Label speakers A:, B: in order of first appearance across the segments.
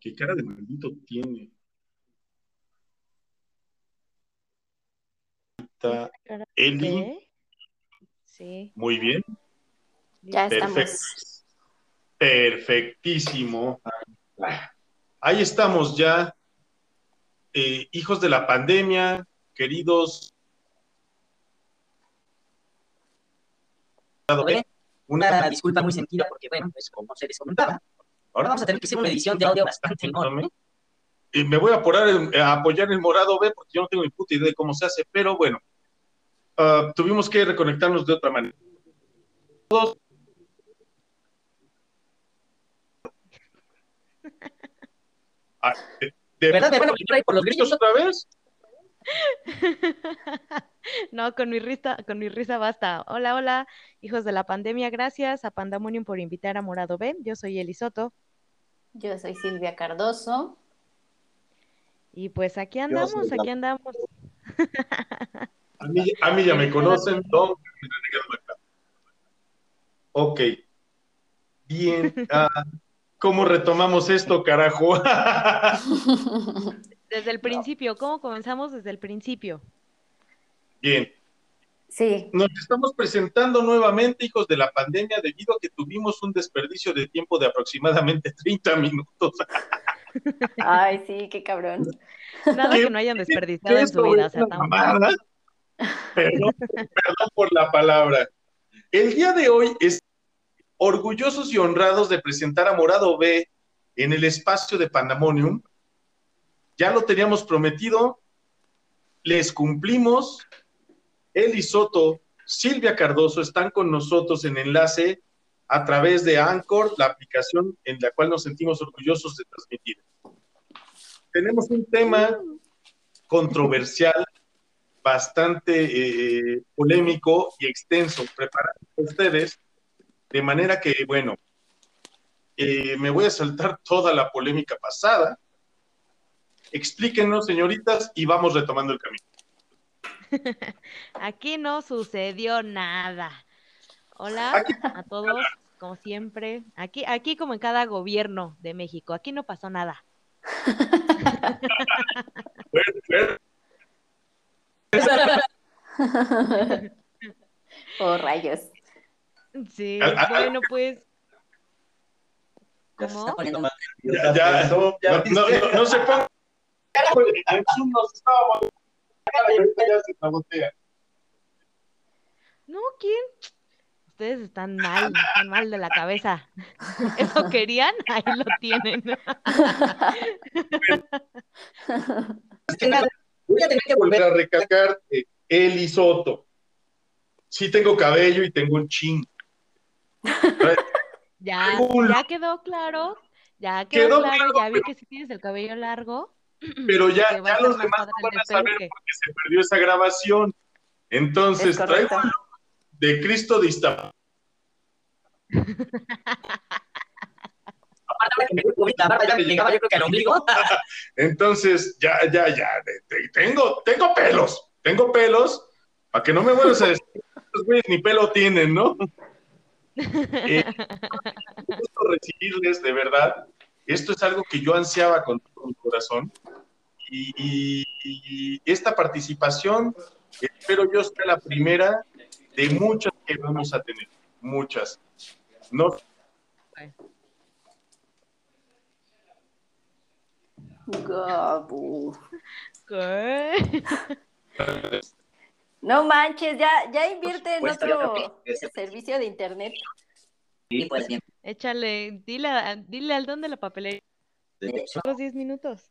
A: ¿Qué cara de maldito tiene? Está Eli.
B: Sí.
A: Muy bien.
C: Ya
A: Perfecto.
C: estamos.
A: Perfectísimo. Ahí estamos ya, eh, hijos de la pandemia, queridos.
D: Una disculpa muy sentida porque, bueno, pues como se les comentaba, ahora vamos a tener que hacer una edición de audio bastante enorme.
A: Y me voy a, apurar en- a apoyar el morado B porque yo no tengo ni puta idea de cómo se hace, pero bueno, ah, tuvimos que reconectarnos de otra manera. Todos. Ah, de- de-
D: ¿Verdad? ¿Me van a por los
A: ¿Gritos
D: gritos?
A: otra vez?
B: No, con mi risa, con mi risa basta. Hola, hola, hijos de la pandemia, gracias a Pandemonium por invitar a Morado B. Yo soy Elisoto
C: Yo soy Silvia Cardoso.
B: y pues aquí andamos, aquí andamos.
A: A mí, a mí ya me conocen. Ok. Bien. ah, ¿Cómo retomamos esto, carajo?
B: Desde el principio, ¿cómo comenzamos desde el principio?
A: Bien.
C: Sí,
A: Nos estamos presentando nuevamente, hijos de la pandemia, debido a que tuvimos un desperdicio de tiempo de aproximadamente 30 minutos.
C: ay, sí, qué cabrón.
B: Nada
A: ¿Qué-
B: que no hayan desperdiciado en su vida, o sea,
A: mamada. Perdón, perdón por la palabra. El día de hoy es orgullosos y honrados de presentar a Morado B en el espacio de Pandemonium. Ya lo teníamos prometido, les cumplimos. Eli Soto, Silvia Cardoso están con nosotros en enlace a través de Anchor, la aplicación en la cual nos sentimos orgullosos de transmitir. Tenemos un tema controversial, bastante eh, polémico y extenso preparado para ustedes, de manera que, bueno, eh, me voy a saltar toda la polémica pasada. Explíquenos, señoritas, y vamos retomando el camino.
B: Aquí no sucedió nada. Hola
A: Aquí-
B: a todos, como siempre. Aquí, aquí como en cada gobierno de México, aquí no pasó nada.
C: Oh, rayos.
B: Sí, bueno, pues. ¿Cómo?
A: Ya, ya, no, no, no, no se ponga. En Zoom nos estábamos.
B: No, ¿quién? Ustedes están mal, están mal de la cabeza. ¿Eso querían? Ahí lo tienen.
D: Voy a tener que volver
A: Para recalcar, eh, Eli Soto. Sí tengo cabello y tengo un chin.
B: Ya, ya quedó claro. Ya quedó,
A: Quedó
B: claro,
A: claro,
B: ya vi
A: pero-
B: que si tienes el cabello largo.
A: Pero ya, ya los
B: más
A: demás no van a saber porque se perdió esa grabación. Entonces, traigo de Cristo de Iztapalapa.
D: Aparte, ahora que me fui la barba ya me llegaba yo creo que al ombligo.
A: Entonces, ya, ya, ya, tengo, tengo pelos, tengo pelos, para que no me vuelvas a decir, ni pelo tienen, ¿no? Eh, un gusto recibirles, de verdad. Esto es algo que yo ansiaba con todo mi corazón. Y, y- y esta participación, espero yo sea la primera de muchas que vamos a tener, muchas. No,
C: Gabu.
B: ¿Qué?
C: No manches, ya, ya invierte en otro servicio de internet.
D: Sí, pues bien.
B: Échale, dile, a- dile al don de la papelería.
D: De hecho,
B: Los 10 minutos.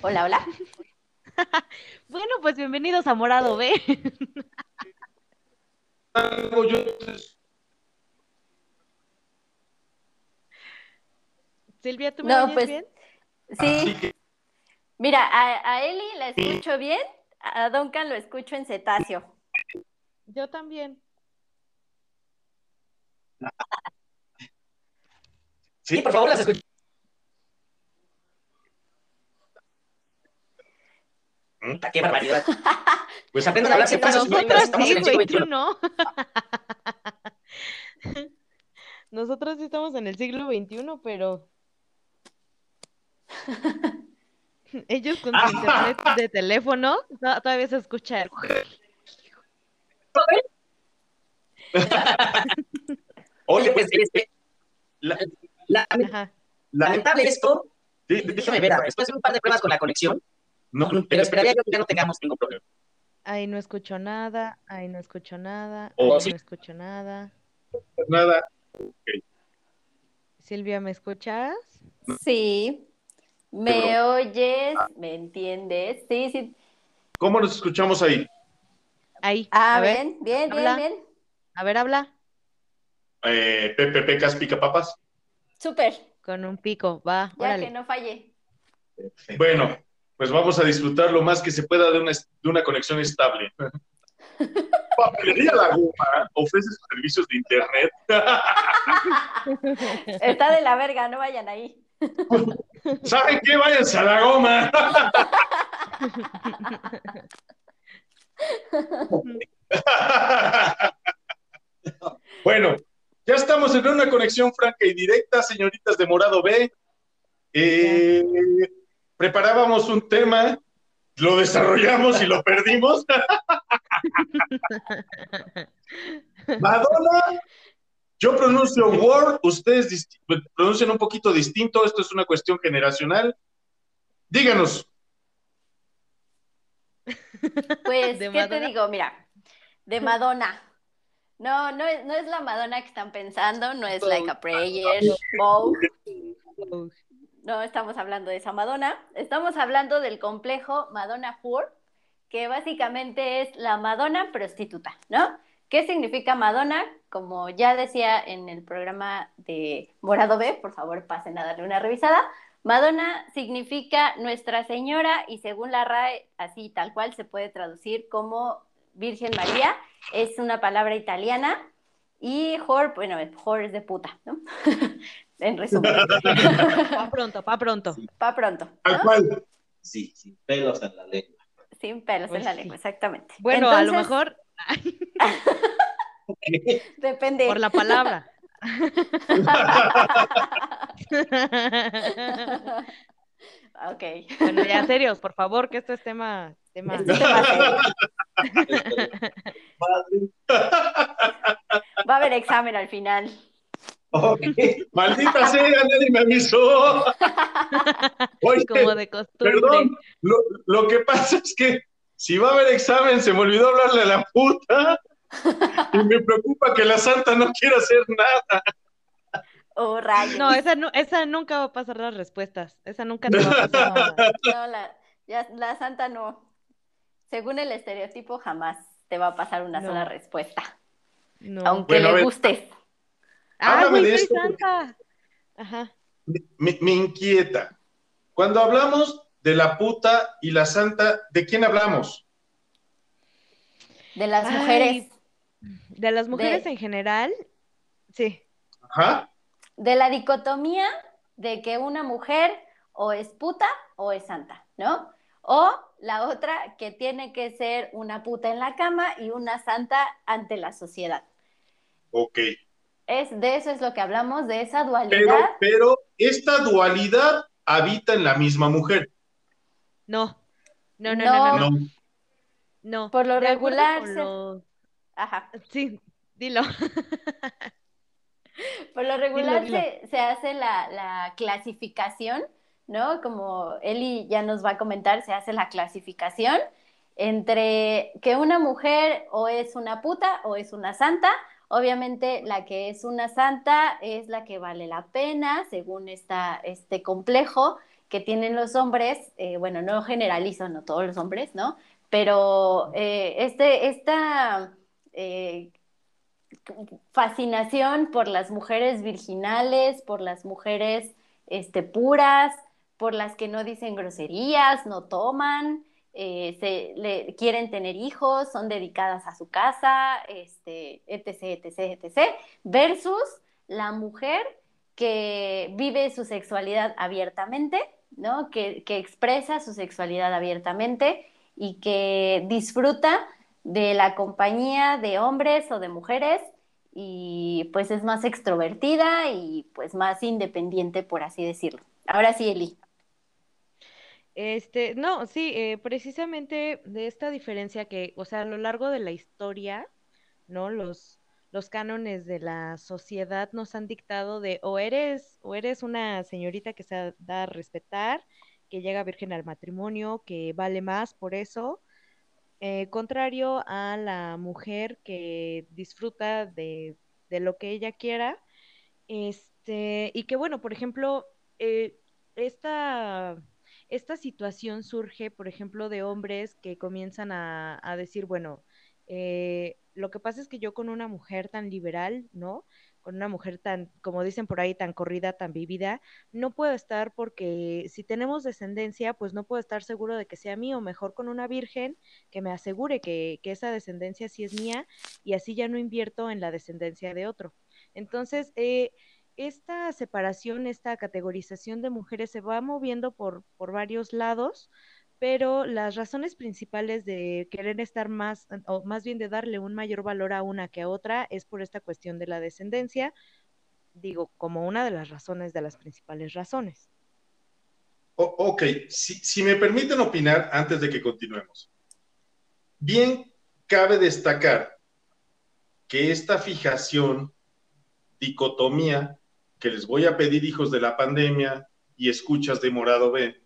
C: Hola, hola.
B: Bueno, pues bienvenidos a Morado B. Silvia, ¿tú me
C: No,
B: oyes
C: pues,
B: bien?
C: Sí,
A: que
C: mira, a, a Eli la escucho bien, a Duncan lo escucho en cetáceo.
B: Yo también.
D: sí, por favor, las escucho. Qué barbaridad. Pues aprendan a hablar sin frases, estamos
B: sí,
D: en el siglo XXI.
B: no. nosotros sí estamos en el siglo XXI, pero ellos con su internet de teléfono to- todavía se escucha el...
A: Oye,
D: Pues, este,
A: la-
D: la-
B: Ajá.
A: la-
D: lamentable esto, déjame ver, después de un par de pruebas con la conexión,
A: no,
D: pero esperaría yo que ya no tengamos ningún problema.
B: Ahí no escucho nada, ahí no escucho nada,
A: Oh,
B: ahí
D: sí.
B: no escucho nada.
A: nada.
B: Silvia, ¿me escuchas?
C: Sí. ¿Me oyes? ¿Me entiendes? Sí, sí.
A: ¿Cómo nos escuchamos ahí?
B: Ahí.
C: Ah,
B: a ver,
C: bien, bien,
B: habla.
C: bien, bien.
B: a ver, habla
A: Eh, Pepe Pecas Pica Papas.
C: Súper.
B: con un pico, va,
C: Ya
B: órale.
C: que no falle.
A: Bueno, pues vamos a disfrutar lo más que se pueda de una, de una conexión estable. Papelería La Goma ofrece sus servicios de internet.
C: Está de la verga, no vayan ahí.
A: ¿Saben qué? Váyanse a La Goma. bueno, ya estamos en una conexión franca y directa, señoritas de Morado B. Eh, preparábamos un tema, lo desarrollamos y lo perdimos. Madonna, yo pronuncio Word, ustedes pronuncian un poquito distinto, esto es una cuestión generacional. Díganos,
C: Pues,
B: ¿De
C: ¿qué te
B: Madonna?
C: digo? Mira, de Madonna. No, no es, no es la Madonna que están pensando, no es Like a Prayer, Vogue.
B: Oh,
C: No estamos hablando de esa Madonna, estamos hablando del complejo Madonna Whore, que básicamente es la Madonna prostituta, ¿no? ¿Qué significa Madonna? Como ya decía en el programa de Morado B, por favor pasen a darle una revisada. Madonna significa Nuestra Señora y según la RAE, así tal cual se puede traducir como Virgen María. Es una palabra italiana y whore, bueno, whore es de puta, ¿no? en resumen,
B: Pa pronto, pa pronto.
C: pa' pronto.
A: ¿al
C: ¿no?
A: cual?
E: Sí, sin pelos en la lengua.
C: Sin pelos
B: Pues
C: en la
B: sí.
C: lengua, exactamente.
B: Bueno, a lo mejor
C: Depende.
B: por la palabra.
C: Ok.
B: Bueno, ya serios, por favor, que esto es tema.
C: Este. Va a haber examen al final.
E: Ok.
A: Maldita sea, nadie me avisó. Oye,
B: como de costumbre.
A: perdón, lo, lo que pasa es que si va a haber examen, se me olvidó hablarle a la puta. Y me preocupa que la santa no quiera hacer nada.
C: Oh, rayos.
B: No, esa, nu- esa nunca va a pasar las respuestas. Esa nunca te va a pasar.
C: No, la, ya- la santa no. Según el estereotipo, jamás te va a pasar una
B: No.
C: sola respuesta.
B: No.
C: Aunque
A: Bueno,
C: le gustes.
B: Ah,
A: háblame
B: güey,
A: de esto
B: santa. Ajá.
A: Me, me inquieta. Cuando hablamos de la puta y la santa, ¿de quién hablamos?
C: De las
B: Ay,
C: mujeres.
B: De las mujeres
C: De-
B: en general, sí.
A: Ajá.
C: De la dicotomía de que una mujer o es puta o es santa, ¿no? O la otra que tiene que ser una puta en la cama y una santa ante la sociedad.
A: Ok.
C: Es, de eso es lo que hablamos, de esa
A: Pero,
C: dualidad.
A: pero esta dualidad habita en la misma mujer.
B: No. No, no, no, no, no.
A: No.
B: no.
C: Por lo regular,
B: lo-
C: Ajá.
B: Sí, dilo.
C: Por lo regular
B: dilo.
C: Se, se hace la, la clasificación, ¿no? Como Eli ya nos va a comentar, se hace la clasificación entre que una mujer o es una puta o es una santa. Obviamente la que es una santa es la que vale la pena, según esta, este complejo que tienen los hombres, eh, bueno, no generalizo, no todos los hombres, ¿no? Pero eh, este, esta eh, fascinación por las mujeres virginales, por las mujeres este, puras, por las que no dicen groserías, no toman, eh, se, le, quieren tener hijos, son dedicadas a su casa, este, etc, etc, etc, versus la mujer que vive su sexualidad abiertamente, ¿no? que, que expresa su sexualidad abiertamente y que disfruta de la compañía de hombres o de mujeres y pues es más extrovertida y pues más independiente, por así decirlo. Ahora sí, Eli.
B: Este, no, sí, eh, precisamente de esta diferencia que, o sea, a lo largo de la historia, ¿no? Los, los cánones de la sociedad nos han dictado de o eres, o eres una señorita que se da a respetar, que llega virgen al matrimonio, que vale más por eso, eh, contrario a la mujer que disfruta de, de lo que ella quiera, este, y que bueno, por ejemplo, eh, esta esta situación surge, por ejemplo, de hombres que comienzan a, a decir, bueno, eh, lo que pasa es que yo con una mujer tan liberal, ¿no? Con una mujer tan, como dicen por ahí, tan corrida, tan vivida, no puedo estar porque si tenemos descendencia, pues no puedo estar seguro de que sea mío, mejor con una virgen que me asegure que, que esa descendencia sí es mía y así ya no invierto en la descendencia de otro. Entonces, eh, esta separación, esta categorización de mujeres se va moviendo por, por varios lados, pero las razones principales de querer estar más, o más bien de darle un mayor valor a una que a otra, es por esta cuestión de la descendencia, digo, como una de las razones, de las principales razones.
A: O- ok, si, si me permiten opinar antes de que continuemos. Bien, cabe destacar que esta fijación, dicotomía, que les voy a pedir, hijos de la pandemia y escuchas de Morado B,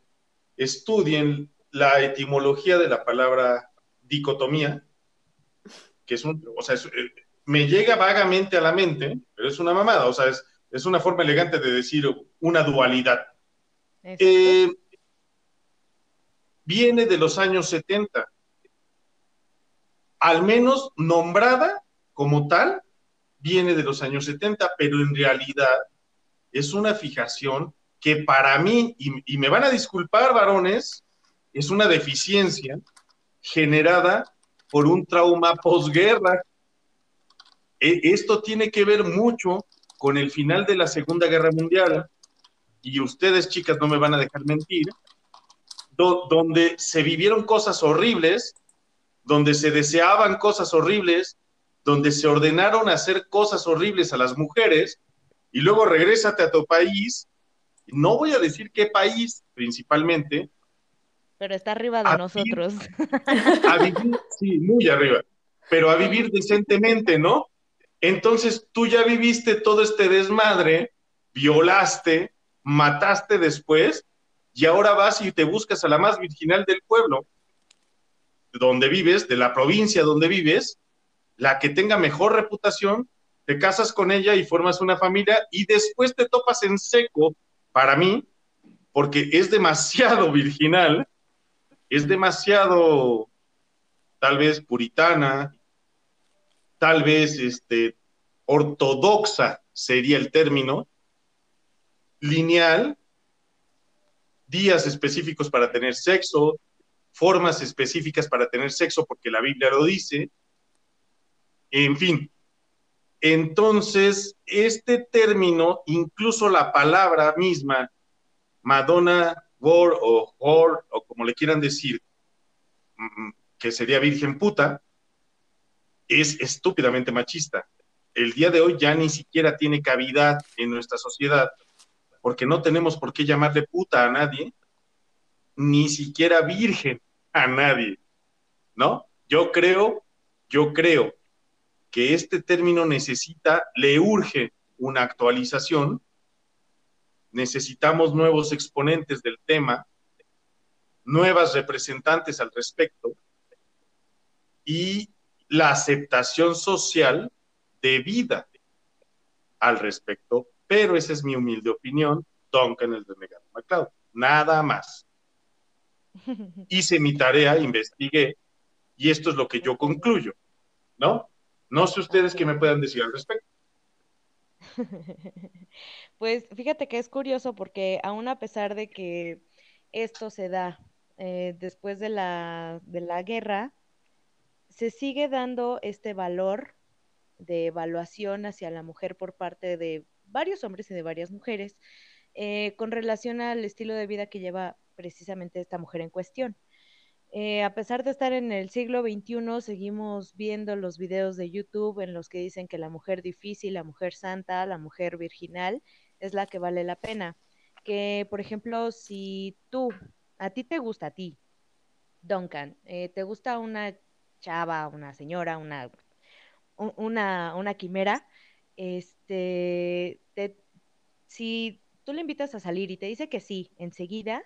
A: estudien la etimología de la palabra dicotomía, que es un, o sea, es- eh, me llega vagamente a la mente, pero es una mamada, o sea, es, es una forma elegante de decir una dualidad. Eh, viene de los años 70, al menos nombrada como tal, viene de los años 70, pero en realidad es una fijación que para mí, y, y me van a disculpar varones, es una deficiencia generada por un trauma posguerra. E- esto tiene que ver mucho con el final de la Segunda Guerra Mundial, y ustedes, chicas, no me van a dejar mentir, do- donde se vivieron cosas horribles, donde se deseaban cosas horribles, donde se ordenaron hacer cosas horribles a las mujeres, y luego regrésate a tu país. No voy a decir qué país principalmente,
B: Pero está arriba de
A: a
B: nosotros.
A: a vivir, sí, muy arriba, pero a vivir decentemente, ¿no? Entonces tú ya viviste todo este desmadre, violaste, mataste después, y ahora vas y te buscas a la más virginal del pueblo, donde vives, de la provincia donde vives, la que tenga mejor reputación, te casas con ella y formas una familia, y después te topas en seco, para mí, porque es demasiado virginal, es demasiado, tal vez, puritana, tal vez, este, ortodoxa sería el término, lineal, días específicos para tener sexo, formas específicas para tener sexo, porque la Biblia lo dice, en fin. Entonces, este término, incluso la palabra misma, Madonna, War o Whore, o como le quieran decir, mm, que sería virgen puta, es estúpidamente machista. El día de hoy ya ni siquiera tiene cavidad en nuestra sociedad, porque no tenemos por qué llamarle puta a nadie, ni siquiera virgen a nadie, ¿no? Yo creo, yo creo que este término necesita, le urge una actualización, necesitamos nuevos exponentes del tema, nuevas representantes al respecto y la aceptación social debida al respecto, pero esa es mi humilde opinión, Duncan el renegado MacLeod, nada más. Hice mi tarea, investigué, y esto es lo que yo concluyo, ¿no? No sé ustedes qué me puedan decir al respecto.
B: Pues fíjate que es curioso porque aún a pesar de que esto se da eh, después de la, de la guerra, se sigue dando este valor de evaluación hacia la mujer por parte de varios hombres y de varias mujeres eh, con relación al estilo de vida que lleva precisamente esta mujer en cuestión. Eh, a pesar de estar en el siglo XXI, seguimos viendo los videos de YouTube en los que dicen que la mujer difícil, la mujer santa, la mujer virginal es la que vale la pena. Que, por ejemplo, si tú, a ti te gusta, a ti, Duncan, eh, te gusta una chava, una señora, una, una, una quimera, este, te- si tú le invitas a salir y te dice que sí, enseguida,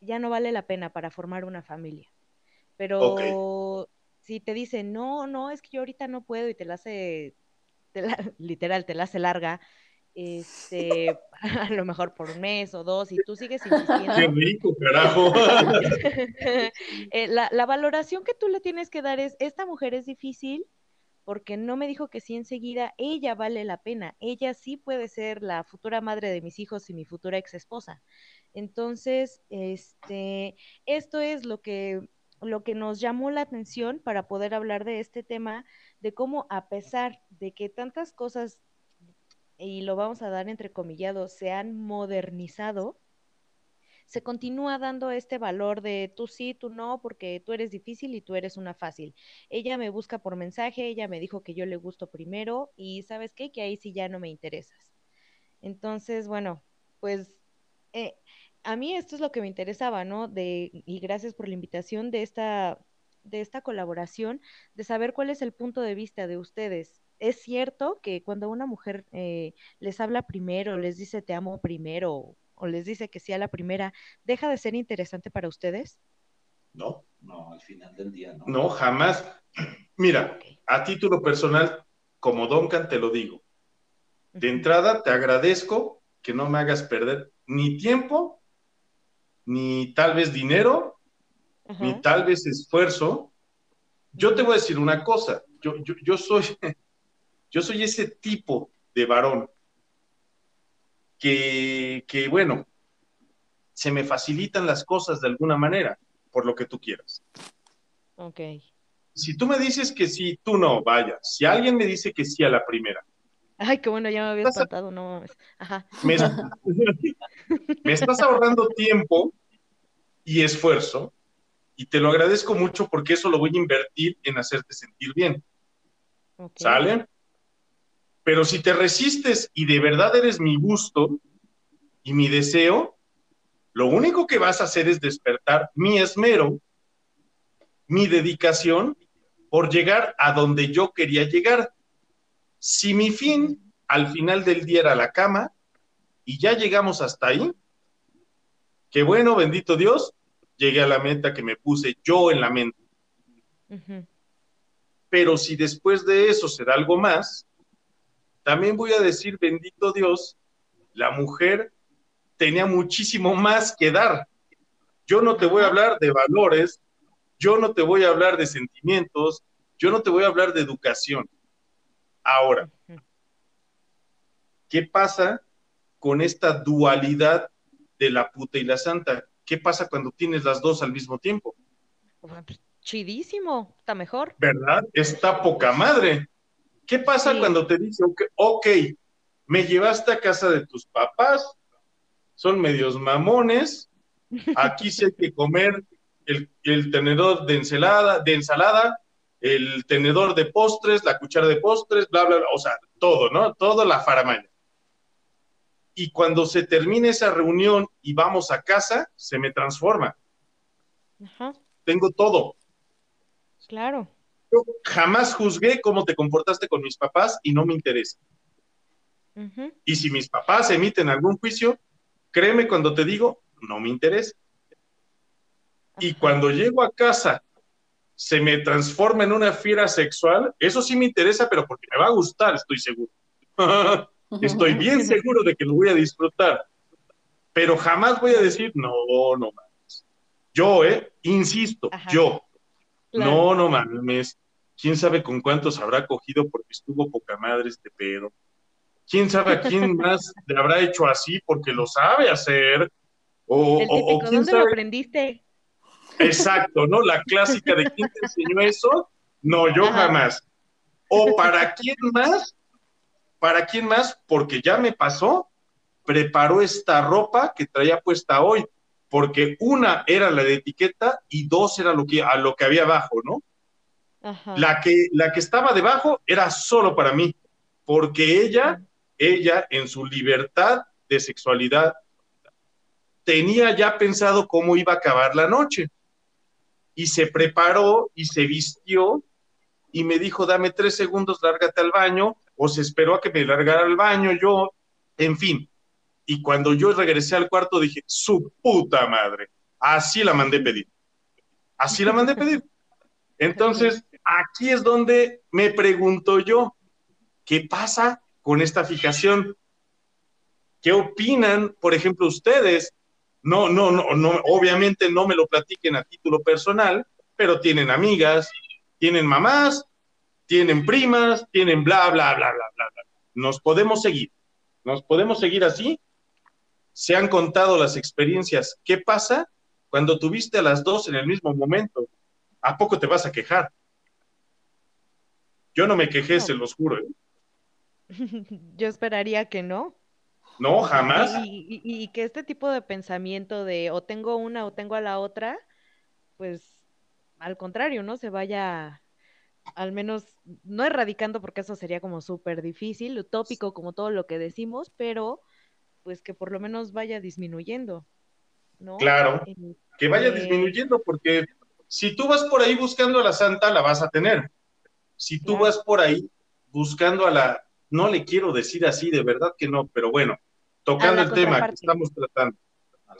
B: ya no vale la pena para formar una familia. Pero si te dice, no, no, es que yo ahorita no puedo y te la hace, te la- literal, te la hace larga, este, a lo mejor por un mes o dos, y tú sigues
A: Qué
B: insistiendo,
A: rico, carajo.
B: eh, la, la valoración que tú le tienes que dar es, esta mujer es difícil porque no me dijo que sí enseguida, ella vale la pena, ella sí puede ser la futura madre de mis hijos y mi futura ex esposa. Entonces, este, esto es lo que, lo que nos llamó la atención para poder hablar de este tema, de cómo a pesar de que tantas cosas, y lo vamos a dar entrecomillado, se han modernizado, se continúa dando este valor de tú sí, tú no, porque tú eres difícil y tú eres una fácil. Ella me busca por mensaje, ella me dijo que yo le gusto primero y sabes qué, que ahí sí ya no me interesas. Entonces, bueno, pues eh, a mí esto es lo que me interesaba, ¿no? De, y gracias por la invitación de esta, de esta colaboración, de saber cuál es el punto de vista de ustedes. ¿Es cierto que cuando una mujer eh, les habla primero, les dice te amo primero o les dice que sí a la primera, deja de ser interesante para ustedes?
A: No,
E: No, al final del día no.
A: no, jamás. Mira, a título personal, como Duncan te lo digo. De entrada, te agradezco que no me hagas perder ni tiempo, ni tal vez dinero, ni tal vez esfuerzo. Yo te voy a decir una cosa, yo, yo, yo soy, yo soy ese tipo de varón que, que, bueno, se me facilitan las cosas de alguna manera, por lo que tú quieras.
B: Ok.
A: Si tú me dices que sí, tú no, vaya. Si alguien me dice que sí a la primera,
B: Ay, qué bueno, ya me había espantado, no mames. Ajá.
A: me, me estás ahorrando tiempo y esfuerzo, y te lo agradezco mucho porque eso lo voy a invertir en hacerte sentir bien.
B: Ok.
A: ¿Sale? Pero si te resistes y de verdad eres mi gusto y mi deseo, lo único que vas a hacer es despertar mi esmero, mi dedicación por llegar a donde yo quería llegar. Si mi fin al final del día era la cama y ya llegamos hasta ahí, qué bueno, bendito Dios, llegué a la meta que me puse yo en la mente. Pero si después de eso se da algo más, también voy a decir, bendito Dios, la mujer tenía muchísimo más que dar. Yo no te voy a hablar de valores, yo no te voy a hablar de sentimientos, yo no te voy a hablar de educación. Ahora. ¿qué pasa con esta dualidad de la puta y la santa? ¿Qué pasa cuando tienes las dos al mismo tiempo?
B: Pues, Chidísimo, está mejor.
A: ¿Verdad? Está poca madre. ¿Qué pasa
B: Sí.
A: cuando te dice, ok, ok, me llevaste a casa de tus papás, son medios mamones, aquí hay que comer el, el tenedor de ensalada, de ensalada, el tenedor de postres, la cuchara de postres, bla, bla, bla, o sea, todo, ¿no? Todo la faramaña. Y cuando se termina esa reunión y vamos a casa, se me transforma.
B: Ajá,
A: Tengo todo.
B: claro.
A: Yo jamás juzgué cómo te comportaste con mis papás y no me interesa. Y si mis papás emiten algún juicio, créeme cuando te digo, no me interesa. Y cuando llego a casa, se me transforma en una fiera sexual, eso sí me interesa, pero porque me va a gustar, estoy seguro. estoy bien seguro de que lo voy a disfrutar. Pero jamás voy a decir, no, no mames. Yo, ¿eh? Insisto,
B: Ajá.
A: yo.
B: Claro.
A: No, no mames. ¿Quién sabe con cuántos habrá cogido porque estuvo poca madre este pedo? ¿Quién sabe a quién más le habrá hecho así porque lo sabe hacer? O,
B: El
A: o- o
B: típico,
A: quién
B: ¿dónde lo aprendiste?
A: Exacto, ¿no? La clásica de quién te enseñó eso. No, yo
B: Ajá.
A: jamás. O para quién más, para quién más, porque ya me pasó, preparó esta ropa que traía puesta hoy. Porque una era la de etiqueta y dos era lo que, a lo que había abajo, ¿no?
B: Ajá.
A: La que, la que estaba debajo era solo para mí, porque ella, ella en su libertad de sexualidad, tenía ya pensado cómo iba a acabar la noche. Y se preparó y se vistió y me dijo, dame tres segundos, lárgate al baño, o se esperó a que me largara al baño, yo, en fin. Y cuando yo regresé al cuarto dije, su puta madre, así la mandé pedir. Así la mandé pedir. Entonces, aquí es donde me pregunto yo, ¿qué pasa con esta fijación? ¿Qué opinan, por ejemplo, ustedes? No, no, no, no, obviamente no me lo platiquen a título personal, pero tienen amigas, tienen mamás, tienen primas, tienen bla, bla, bla, bla, bla, bla. Nos podemos seguir, nos podemos seguir así. Se han contado las experiencias. ¿Qué pasa cuando tuviste a las dos en el mismo momento? ¿A poco te vas a quejar? Yo no me quejé,
B: No.
A: se los juro. ¿eh?
B: Yo esperaría que no.
A: No, jamás.
B: Y, y- y que este tipo de pensamiento de o tengo una o tengo a la otra, pues al contrario, ¿no? Se vaya al menos, no erradicando porque eso sería como súper difícil, utópico como todo lo que decimos, pero pues que por lo menos vaya disminuyendo, ¿no?
A: Claro.
B: En-
A: que vaya
B: Eh,
A: disminuyendo, porque si tú vas por ahí buscando a la santa, la vas a tener. Si tú
B: Claro.
A: vas por ahí buscando a la, no le quiero decir así, de verdad que no, pero bueno, tocando el tema que estamos tratando.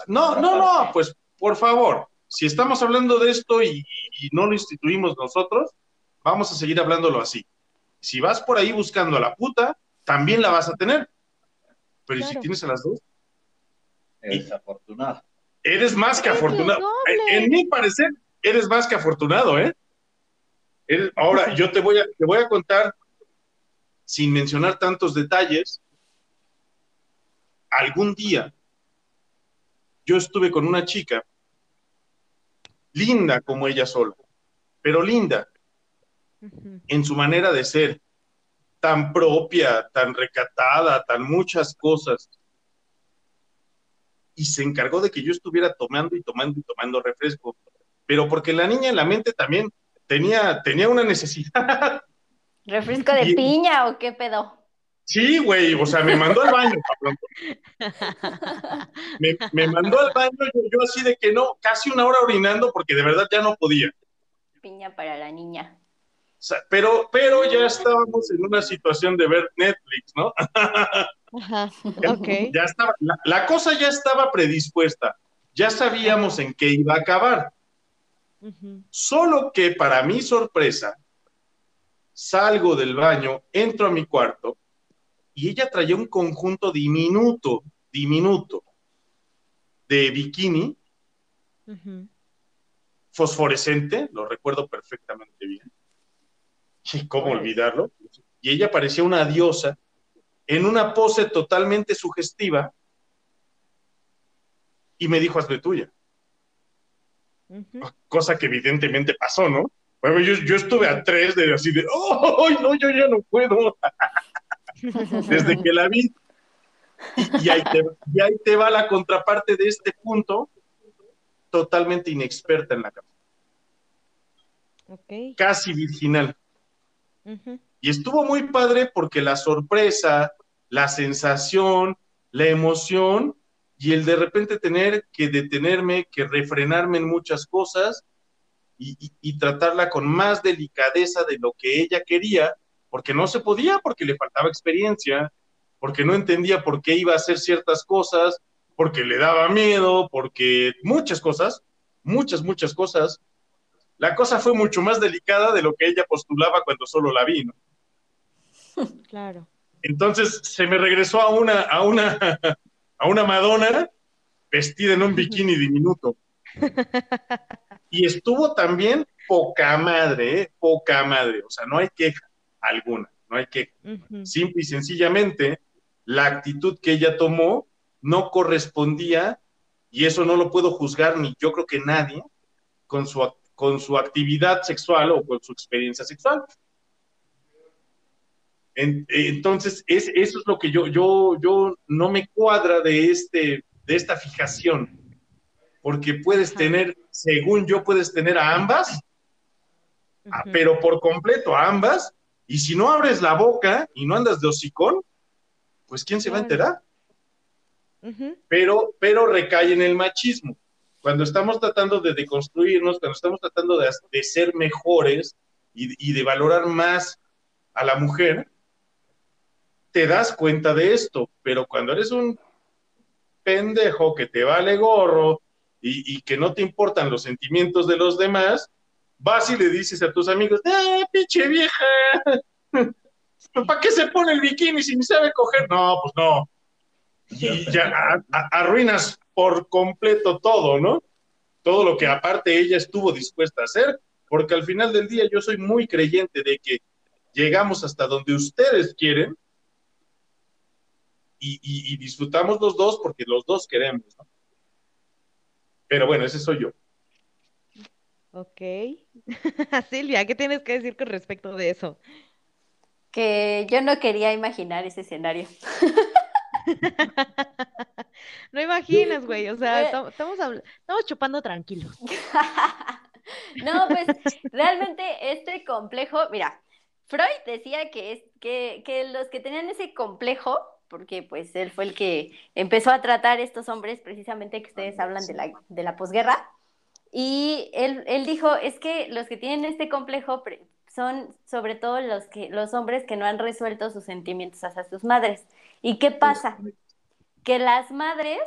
A: No, no, no, pues por favor, si estamos hablando de esto y, y no lo instituimos nosotros, vamos a seguir hablándolo así. Si vas por ahí buscando a la puta, también la vas a tener. Pero ¿y si
B: Claro.
A: tienes a las dos?
E: Eres afortunado.
A: Eres más que
B: ¡Es lo
A: afortunado. En, mi parecer, eres más que afortunado, ¿eh? Eres- ahora, yo te voy, a, te voy a contar, sin mencionar tantos detalles, algún día yo estuve con una chica, linda como ella sola, pero linda en su manera de ser, tan propia, tan recatada, tan muchas cosas. Y se encargó de que yo estuviera tomando y tomando y tomando refresco. Pero porque la niña en la mente también tenía, tenía una necesidad.
C: ¿Refresco de
A: Y-
C: piña o qué pedo?
A: Sí, güey, o sea, me mandó al baño, cabrón. Me, me mandó al baño, yo, yo así de que no, casi una hora orinando porque de verdad ya no podía.
C: Piña para la niña.
A: Sea, pero, pero ya estábamos en una situación de ver Netflix, ¿no?
B: Ajá, ok.
A: Ya estaba, la, la cosa ya estaba predispuesta, ya sabíamos en qué iba a acabar, solo que para mi sorpresa, salgo del baño, entro a mi cuarto y ella traía un conjunto diminuto, diminuto, de bikini fosforescente, lo recuerdo perfectamente bien. Cómo olvidarlo. Y ella parecía una diosa en una pose totalmente sugestiva y me dijo, hazle tuya.
B: Ujú.
A: Cosa que evidentemente pasó, ¿no? Bueno, yo, yo estuve a tres de así de, ¡oh, no, yo ya no puedo! Desde que la vi. Y, y ahí te, y ahí te va la contraparte de este punto, totalmente inexperta en la cama, casi virginal. Y estuvo muy padre porque la sorpresa, la sensación, la emoción y el de repente tener que detenerme, que refrenarme en muchas cosas y tratarla con más delicadeza de lo que ella quería, porque no se podía, porque le faltaba experiencia, porque no entendía por qué iba a hacer ciertas cosas, porque le daba miedo, porque muchas cosas, muchas, muchas cosas. La cosa fue mucho más delicada de lo que ella postulaba cuando solo la vi, ¿no?
B: Claro.
A: Entonces se me regresó a una, a una, a una Madonna vestida en un bikini diminuto. Y estuvo también poca madre, ¿eh? poca madre. O sea, no hay queja alguna, no hay queja. Simple y sencillamente, la actitud que ella tomó no correspondía, y eso no lo puedo juzgar ni yo creo que nadie, con su, con su actividad sexual o con su experiencia sexual. En- entonces, es, eso es lo que yo, yo, yo no me cuadra de, este, de esta fijación, porque puedes tener, según yo, puedes tener a ambas, pero por completo a ambas, y si no abres la boca y no andas de hocicón, pues ¿quién se va a enterar? Pero, pero recae en el machismo. Cuando estamos tratando de deconstruirnos, cuando estamos tratando de, de ser mejores y, de valorar más a la mujer, te das cuenta de esto, pero cuando eres un pendejo que te vale gorro y, que no te importan los sentimientos de los demás, vas y le dices a tus amigos, ¡eh, pinche vieja! ¿Para qué se pone el bikini si ni sabe coger? No, pues no y ya arruinas por completo todo, ¿no? Todo lo que aparte ella estuvo dispuesta a hacer, porque al final del día yo soy muy creyente de que llegamos hasta donde ustedes quieren y, y- y disfrutamos los dos porque los dos queremos, ¿no? Pero bueno, ese soy yo.
B: Ok. Silvia, ¿qué tienes que decir con respecto de eso?
C: Que yo no quería imaginar ese escenario.
B: No imaginas, güey, o sea, tam- estamos, estamos chupando tranquilos.
C: No, pues realmente este complejo, mira, Freud decía que, es, que, que los que tenían ese complejo, porque pues él fue el que empezó a tratar estos hombres precisamente que ustedes hablan de la, de la posguerra, y él, él dijo, es que los que tienen este complejo son sobre todo los, que, los hombres que no han resuelto sus sentimientos hacia sus madres. ¿Y qué pasa? Que las madres,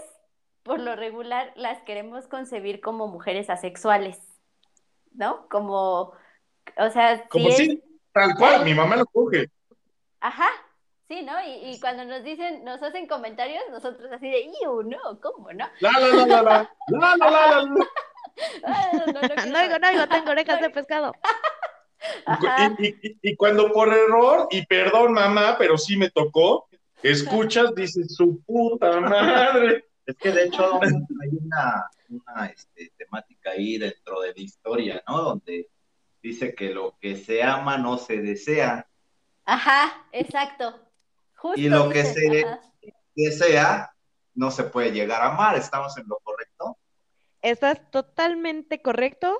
C: por lo regular, las queremos concebir como mujeres asexuales. ¿no? Como, o sea,
A: Como
C: si es-
A: si, tal cual, mi mamá lo coge.
C: ajá, sí, ¿no? Y, y cuando nos dicen, nos hacen comentarios, nosotros así de, ¡iu, no! ¿Cómo, no?
A: La, la, la, la, la, la, la, la, la.
C: Ah, no, no,
B: No oigo, no oigo, tengo orejas de pescado.
A: Y- y- y cuando por error, y perdón mamá, pero sí me tocó, escuchas, dices, su puta madre.
E: Es que de hecho hay una, una este, temática ahí dentro de la historia, ¿no? Donde dice que lo que se ama no se desea,
C: Ajá, exacto. Justo
E: Y lo que se-
C: ajá.
E: desea no se puede llegar a amar, ¿estamos en lo correcto?
B: Estás totalmente correcto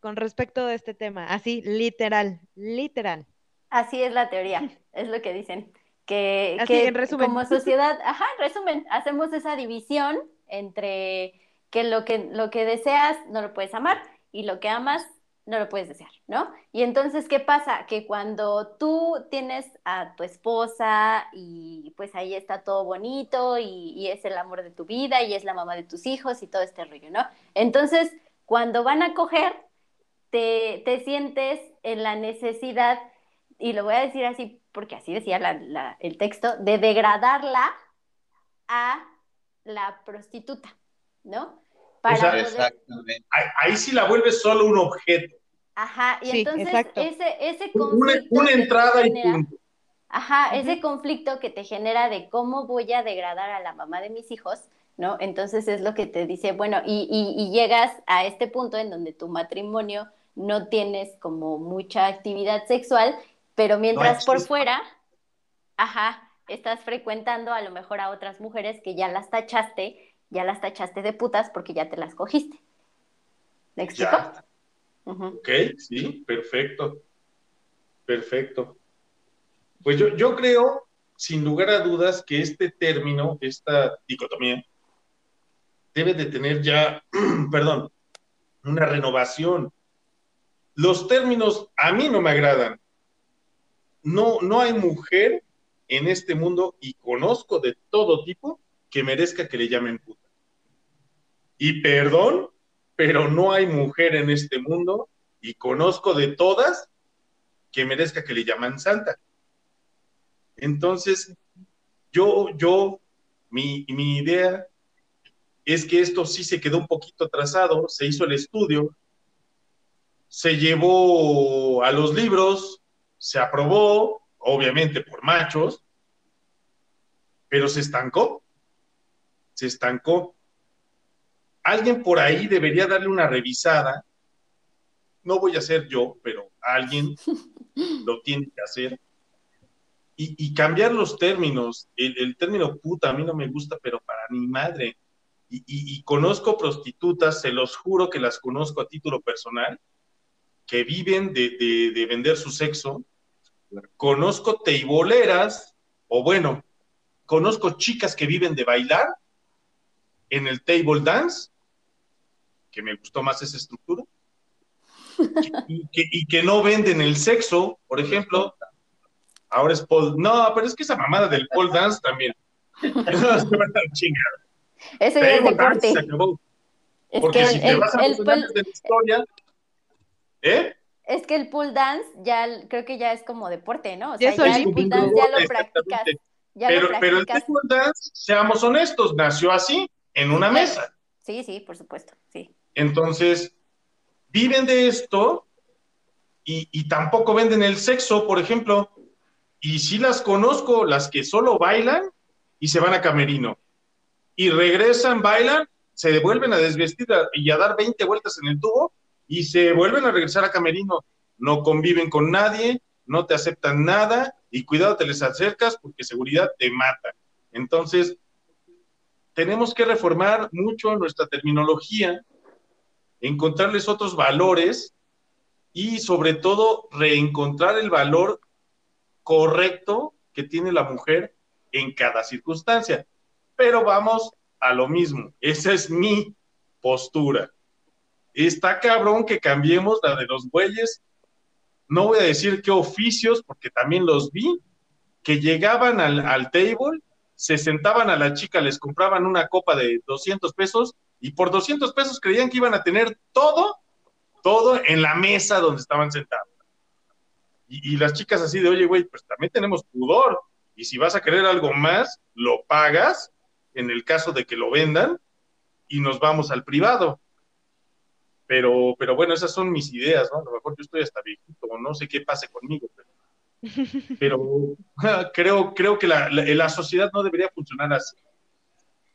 B: con respecto de este tema. Así, literal, literal.
C: Así es la teoría, es lo que dicen. Que,
B: Así,
C: que
B: en resumen.
C: como sociedad, ajá, en resumen, hacemos esa división entre que lo que lo que deseas no lo puedes amar y lo que amas no lo puedes desear, ¿no? Y entonces, ¿qué pasa? Que cuando tú tienes a tu esposa y pues ahí está todo bonito y, y es el amor de tu vida y es la mamá de tus hijos y todo este rollo, ¿no? Entonces, cuando van a coger, te, te sientes en la necesidad, y lo voy a decir así porque así decía la- la- el texto, de degradarla a la prostituta, ¿no? Para
A: sea,
C: poder-
E: Exactamente.
A: Ahí, ahí sí la vuelves solo un objeto,
C: Ajá, y
B: Sí,
C: entonces
B: exacto.
C: ese, ese
A: una,
C: conflicto
A: una entrada y punto.
C: Ajá, ese conflicto que te genera de cómo voy a degradar a la mamá de mis hijos, ¿no? Entonces es lo que te dice, bueno, y, y- y llegas a este punto en donde tu matrimonio no tienes como mucha actividad sexual, pero mientras por fuera, ajá, estás frecuentando a lo mejor a otras mujeres que ya las tachaste, ya las tachaste de putas porque ya te las cogiste. ¿Me explico?
A: Ya. Ok, sí, perfecto. Perfecto. Pues yo, yo creo, sin lugar a dudas, que este término, esta dicotomía, debe de tener ya, perdón, una renovación. Los términos a mí no me agradan. No, no hay mujer en este mundo, y conozco de todo tipo, que merezca que le llamen puta. Y perdón, pero no hay mujer en este mundo, y conozco de todas, que merezca que le llaman santa. Entonces, yo, yo, mi, mi idea es que esto sí se quedó un poquito atrasado, se hizo el estudio, se llevó a los libros, se aprobó, obviamente por machos, pero se estancó, se estancó. Alguien por ahí debería darle una revisada, no voy a ser yo, pero alguien lo tiene que hacer, y, y cambiar los términos. El, el término puta a mí no me gusta, pero para mi madre. y, y- y conozco prostitutas, se los juro que las conozco a título personal, que viven de, de- de vender su sexo. Conozco teiboleras, o bueno, conozco chicas que viven de bailar en el table dance, que me gustó más esa estructura, y que, y que no venden el sexo, por ejemplo. Ahora es pole. No, pero es que esa mamada del pole dance también.
C: Ya es
A: Table dance
C: deporte.
A: se acabó.
C: Es
A: Porque
C: que
A: si
C: el,
A: te
C: el-
A: vas a
C: el
A: los
C: pool-
A: anales de la historia, ¿eh?
C: es que el pool dance ya creo que ya es como deporte, ¿no? O
B: Ya
C: sea,
B: es
C: ya el pool dance ya lo practicas. Ya
A: Pero,
C: lo
A: pero el
C: practicas.
A: table dance, seamos honestos, nació así, en una mesa.
C: Sí, sí, por supuesto, sí.
A: Entonces, viven de esto y, y tampoco venden el sexo, por ejemplo. Y sí las conozco, las que solo bailan y se van a camerino. Y regresan, bailan, se devuelven a desvestir y a dar 20 vueltas en el tubo y se vuelven a regresar a camerino. No conviven con nadie, no te aceptan nada y cuidado te les acercas porque seguridad te mata. Entonces, tenemos que reformar mucho nuestra terminología, encontrarles otros valores y sobre todo reencontrar el valor correcto que tiene la mujer en cada circunstancia. Pero vamos a lo mismo, esa es mi postura. Está cabrón que cambiemos la de los bueyes, no voy a decir qué oficios, porque también los vi, que llegaban al, al table, se sentaban a la chica, les compraban una copa de 200 pesos y por 200 pesos creían que iban a tener todo, todo en la mesa donde estaban sentados. Y, y las chicas así de, oye, güey, pues también tenemos pudor. Y si vas a querer algo más, lo pagas, en el caso de que lo vendan, y nos vamos al privado. Pero, pero bueno, esas son mis ideas, ¿no? A lo mejor yo estoy hasta viejito, no sé qué pase conmigo, pero, pero creo, creo que la, la, la sociedad no debería funcionar así.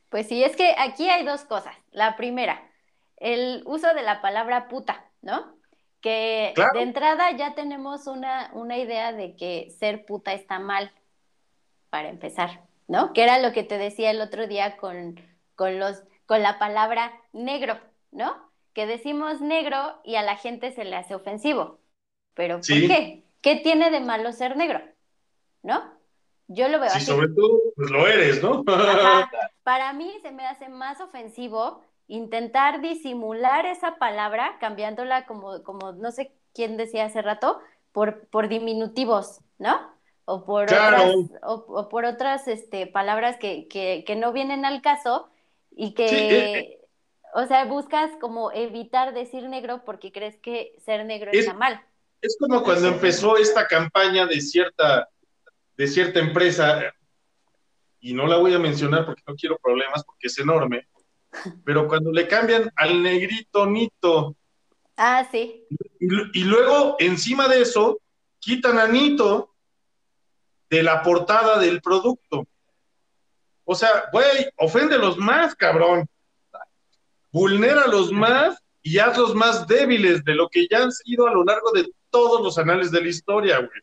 C: Pues sí, es que aquí hay dos cosas. La primera, el uso de la palabra puta, ¿no? Que
A: Claro.
C: de entrada ya tenemos una, una idea de que ser puta está mal, para empezar, ¿no? Que era lo que te decía el otro día con, con, los, con la palabra negro, ¿no? Que decimos negro y a la gente se le hace ofensivo. ¿Pero por
A: Sí.
C: qué? ¿Qué tiene de malo ser negro? ¿No? Yo lo veo
A: Sí,
C: así.
A: sobre todo, pues lo eres, ¿no?
C: Ajá. Para mí se me hace más ofensivo intentar disimular esa palabra cambiándola como, como no sé quién decía hace rato, por, por diminutivos, ¿no? O por
A: Claro.
C: otras, o, o por otras este, palabras que, que, que no vienen al caso y que,
A: Sí, eh,
C: o sea, buscas como evitar decir negro porque crees que ser negro
A: Es-
C: está mal.
A: Es como cuando empezó esta campaña de cierta, de cierta empresa, y no la voy a mencionar porque no quiero problemas, porque es enorme, pero cuando le cambian al negrito Nito,
C: Ah, sí.
A: y, y luego encima de eso, quitan a Nito de la portada del producto. O sea, güey, oféndelos más, cabrón. Vulnéralos más y hazlos más débiles de lo que ya han sido a lo largo de todos los anales de la historia, güey.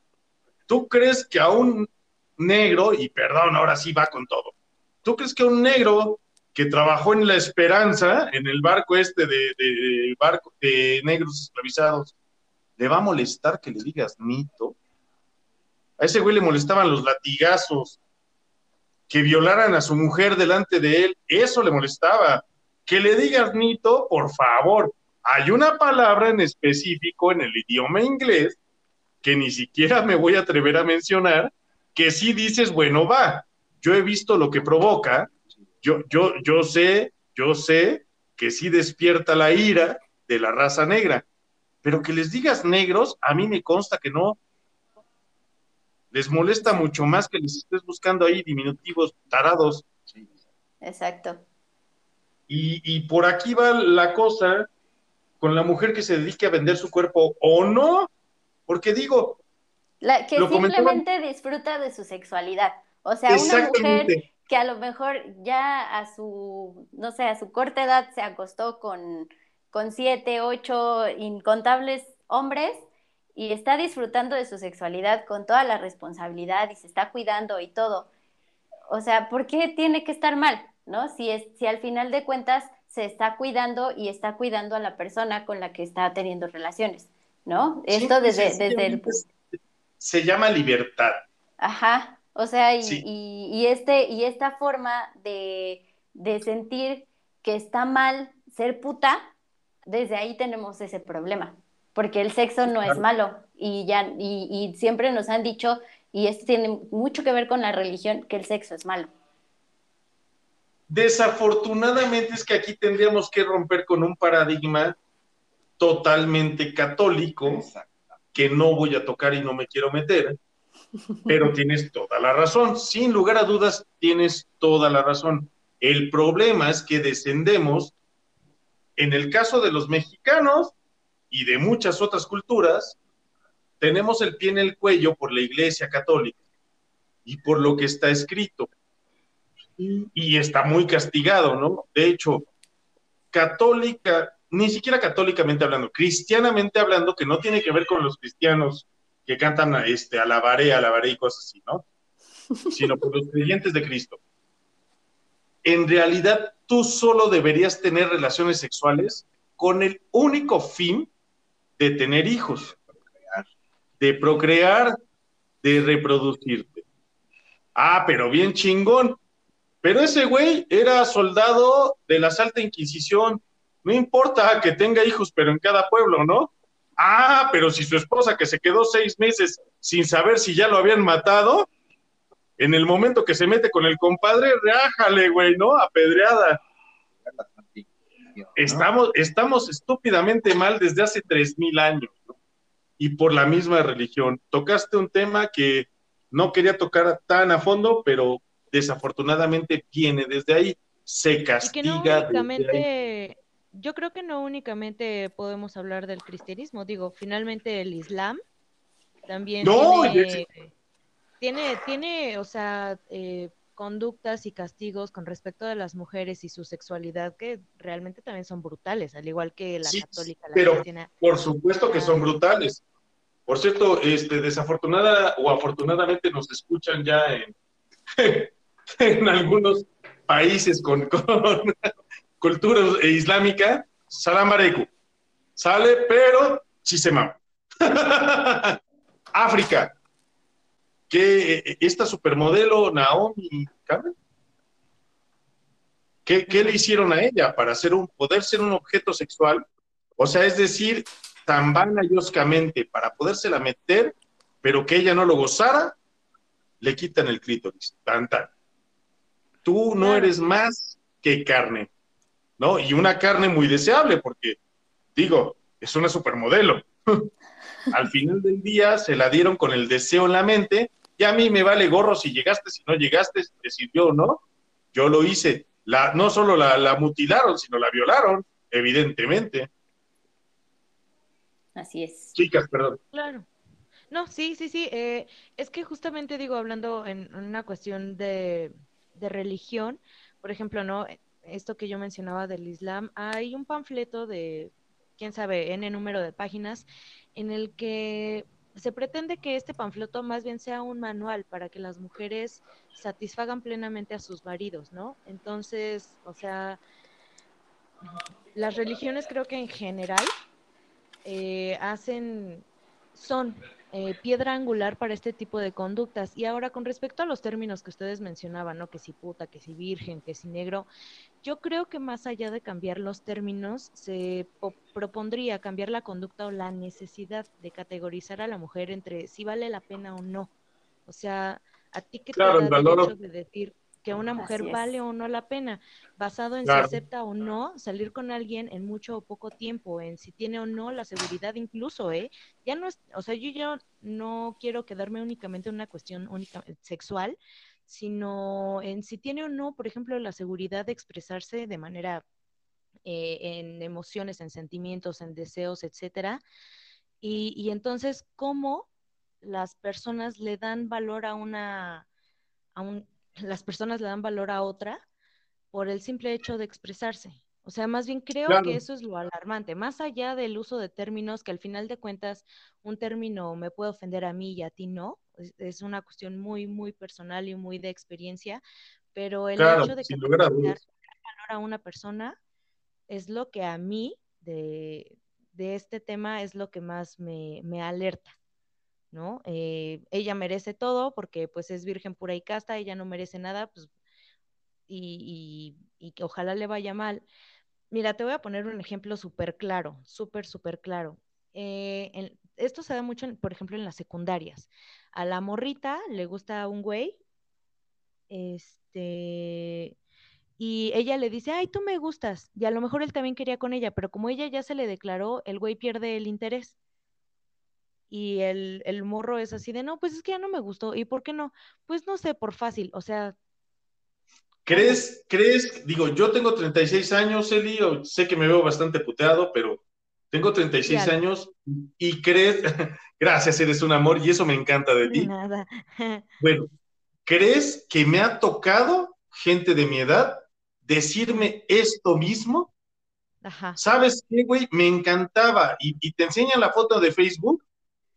A: ¿Tú crees que a un negro, y perdón, ahora sí va con todo, ¿tú crees que a un negro que trabajó en la Esperanza, en el barco este de, de- barco de negros esclavizados, le va a molestar que le digas Nito? A ese güey le molestaban los latigazos, que violaran a su mujer delante de él, eso le molestaba. Que le digas Nito, por favor, hay una palabra en específico en el idioma inglés que ni siquiera me voy a atrever a mencionar, que si dices, bueno, va, yo he visto lo que provoca, yo, yo, yo sé, yo sé que sí despierta la ira de la raza negra, pero que les digas negros, a mí me consta que no. Les molesta mucho más que les estés buscando ahí diminutivos tarados.
C: Exacto.
A: Y, y por aquí va la cosa con la mujer que se dedique a vender su cuerpo o no, porque digo,
C: La, que simplemente disfruta de su sexualidad. O sea, una mujer que a lo mejor ya a su, no sé, a su corta edad se acostó con, con siete, ocho incontables hombres y está disfrutando de su sexualidad con toda la responsabilidad y se está cuidando y todo. O sea, ¿por qué tiene que estar mal? ¿No? Si, es, si al final de cuentas se está cuidando y está cuidando a la persona con la que está teniendo relaciones, ¿no? Esto desde, desde el...
A: Se llama libertad.
C: Ajá, o sea, y, y, este, y esta forma de, de sentir que está mal ser puta, desde ahí tenemos ese problema, porque el sexo no es malo y ya y, y, siempre nos han dicho y esto tiene mucho que ver con la religión que el sexo es malo.
A: Desafortunadamente es que aquí tendríamos que romper con un paradigma totalmente católico que no voy a tocar y no me quiero meter, pero tienes toda la razón. Sin lugar a dudas, tienes toda la razón. El problema es que descendemos, en el caso de los mexicanos y de muchas otras culturas, tenemos el pie en el cuello por la Iglesia Católica y por lo que está escrito. Y está muy castigado, ¿no? De hecho, católica, ni siquiera católicamente hablando, cristianamente hablando, que no tiene que ver con los cristianos que cantan este, alabaré, alabaré y cosas así, ¿no? Sino por los creyentes de Cristo. En realidad, tú solo deberías tener relaciones sexuales con el único fin de tener hijos de procrear, de reproducirte. Ah, pero bien chingón. Pero ese güey era soldado de la Alta Inquisición. No importa que tenga hijos, pero en cada pueblo, ¿no? Ah, pero si su esposa que se quedó seis meses sin saber si ya lo habían matado, en el momento que se mete con el compadre, reájale, güey, ¿no? Apedreada. Estamos, estamos estúpidamente mal desde hace tres mil años y por la misma religión. Tocaste un tema que no quería tocar tan a fondo, pero desafortunadamente viene desde ahí, se castiga.
B: yo creo que no únicamente podemos hablar del cristianismo, digo, finalmente el Islam también tiene, tiene, o sea, eh, conductas y castigos con respecto a las mujeres y su sexualidad que realmente también son brutales, al igual que la católica. La
A: pero por supuesto que son brutales. Por cierto, este, desafortunada o afortunadamente nos escuchan ya en, en algunos países con, con cultura islámica. Salam aleikum. Sale, pero chisema. África, que eh, esta supermodelo Naomi ¿qué, ¿qué, le hicieron a ella para ser un, poder ser un objeto sexual? O sea, es decir, tan vana y para podérsela meter, pero que ella no lo gozara, le quitan el clítoris. Tan, tan. Tú no eres más que carne, ¿no? Y una carne muy deseable, porque, digo, es una supermodelo. Al final del día se la dieron con el deseo en la mente, y a mí me vale gorro si llegaste, si no llegaste, si te sirvió o no. Yo lo hice. La, no solo la, la mutilaron, sino la violaron, evidentemente.
C: Así es.
A: Chicas, perdón.
B: Claro. No, sí, sí, sí. Eh, es que justamente digo, hablando en, una cuestión de, de, religión, por ejemplo, ¿no? Esto que yo mencionaba del Islam, hay un panfleto de, quién sabe, N número de páginas, en el que se pretende que este panfleto más bien sea un manual para que las mujeres satisfagan plenamente a sus maridos, ¿no? Entonces, o sea, las religiones creo que en general eh, hacen, son eh, piedra angular para este tipo de conductas. Y ahora, con respecto a los términos que ustedes mencionaban, ¿no? Que si puta, que si virgen, que si negro, yo creo que más allá de cambiar los términos, se propondría cambiar la conducta o la necesidad de categorizar a la mujer entre si vale la pena o no. O sea, a ti que te da el derecho de decir que una mujer vale o no la pena, basado en si acepta o no salir con alguien en mucho o poco tiempo, en si tiene o no la seguridad incluso, ¿eh? Ya no es, o sea, yo ya no quiero quedarme únicamente en una cuestión única, sexual, sino en si tiene o no, por ejemplo, la seguridad de expresarse de manera eh, en emociones, en sentimientos, en deseos, etcétera. Y, y entonces, ¿cómo las personas le dan valor a una, a un, las personas le dan valor a otra por el simple hecho de expresarse. O sea, más bien creo que eso es lo alarmante, más allá del uso de términos que al final de cuentas un término me puede ofender a mí y a ti no, es, una cuestión muy, muy personal y muy de experiencia, pero el
A: Claro,
B: hecho de que
A: dudas.
B: dar valor a una persona es lo que a mí de, de este tema es lo que más me, me alerta, ¿no? Eh, ella merece todo porque pues es virgen pura y casta, ella no merece nada, pues, y, y, y ojalá le vaya mal. Mira, te voy a poner un ejemplo súper claro, súper, súper claro. Eh, esto se da mucho, por ejemplo, en las secundarias. A la morrita le gusta un güey, este, y ella le dice, ay, tú me gustas. Y a lo mejor él también quería con ella, pero como ella ya se le declaró, el güey pierde el interés. Y el, el morro es así de, no, pues es que ya no me gustó. ¿Y por qué no? Pues no sé, por fácil. O sea,
A: ¿Crees, crees, digo, yo tengo 36 años, Eli, sé que me veo bastante puteado, pero tengo 36
B: Ya.
A: años y crees, gracias, eres un amor y eso me encanta de ti.
B: nada.
A: Bueno, ¿crees que me ha tocado gente de mi edad decirme esto mismo?
B: Ajá.
A: ¿Sabes qué, güey? Me encantaba. Y, y te enseñan la foto de Facebook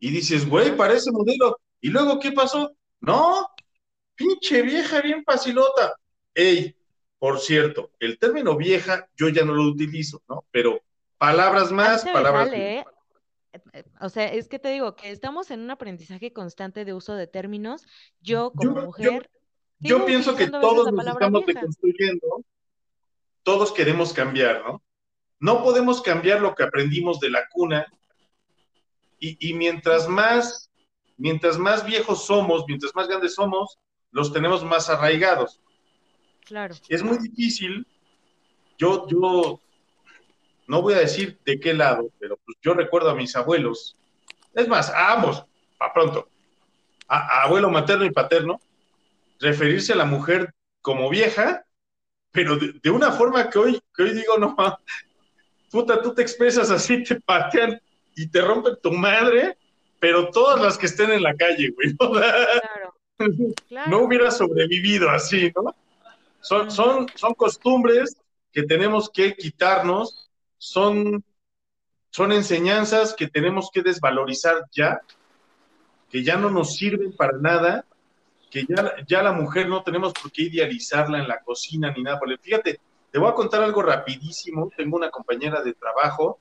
A: y dices, güey, parece modelo. ¿Y luego qué pasó? No, pinche vieja bien facilota. Ey, por cierto, el término vieja yo ya no lo utilizo, ¿no? Pero palabras más, palabras menos.
B: ¿eh? O sea, es que te digo que estamos en un aprendizaje constante de uso de términos. Yo como
A: Yo,
B: mujer
A: yo pienso que todos nos estamos
B: vieja.
A: deconstruyendo, todos queremos cambiar, ¿no? No podemos cambiar lo que aprendimos de la cuna y, y mientras más, mientras más viejos somos, mientras más grandes somos, los tenemos más arraigados.
B: Claro.
A: Es muy difícil. Yo, yo no voy a decir de qué lado, pero pues yo recuerdo a mis abuelos. Es más, a ambos, para pronto, a, a abuelo materno y paterno, referirse a la mujer como vieja, pero de, de una forma que hoy, que hoy digo, no, puta, tú te expresas así, te patean y te rompen tu madre, pero todas las que estén en la calle, güey, o sea,
B: Claro.
A: no hubiera sobrevivido así, ¿no? Son, son, son costumbres que tenemos que quitarnos, son, son enseñanzas que tenemos que desvalorizar ya, que ya no nos sirven para nada, que ya, ya la mujer no tenemos por qué idealizarla en la cocina ni nada. Fíjate, te voy a contar algo rapidísimo. Tengo una compañera de trabajo,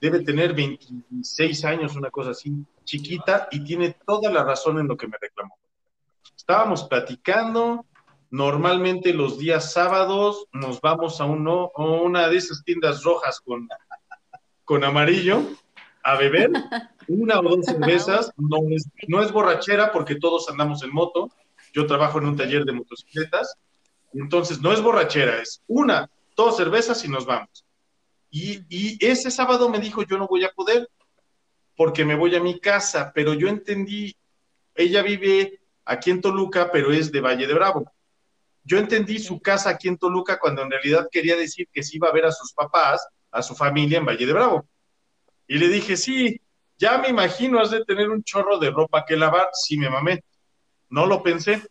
A: debe tener 26 años, una cosa así, chiquita, y tiene toda la razón en lo que me reclamó. Estábamos platicando, normalmente los días sábados nos vamos a, uno, a una de esas tiendas rojas con, con amarillo a beber una o dos cervezas, no es, no es borrachera porque todos andamos en moto, yo trabajo en un taller de motocicletas, entonces no es borrachera, es una, dos cervezas y nos vamos. Y, y ese sábado me dijo, yo no voy a poder porque me voy a mi casa, pero yo entendí, ella vive aquí en Toluca, pero es de Valle de Bravo. Yo entendí su casa aquí en Toluca cuando en realidad quería decir que sí iba a ver a sus papás, a su familia en Valle de Bravo. Y le dije, sí, ya me imagino, has de tener un chorro de ropa que lavar. Sí, me mamé. No lo pensé.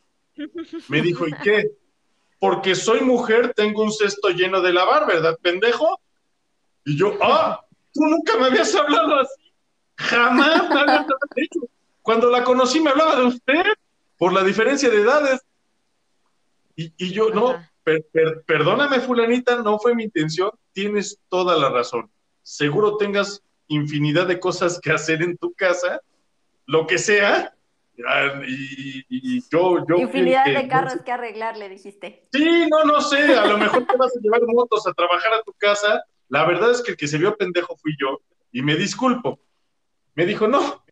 A: Me dijo, ¿y qué? Porque soy mujer, tengo un cesto lleno de lavar, ¿verdad, pendejo? Y yo, ah, tú nunca me habías hablado así. Jamás me habías hecho, cuando la conocí me hablaba de usted por la diferencia de edades. Y, y yo, no, per, per, perdóname, fulanita, no fue mi intención, tienes toda la razón. Seguro tengas infinidad de cosas que hacer en tu casa, lo que sea, y, y yo, yo...
C: Infinidad
A: que-
C: de carros que arreglar, le dijiste.
A: Sí, no, no sé, a lo mejor te vas a llevar motos a trabajar a tu casa. La verdad es que el que se vio pendejo fui yo y me disculpo. Me dijo, no,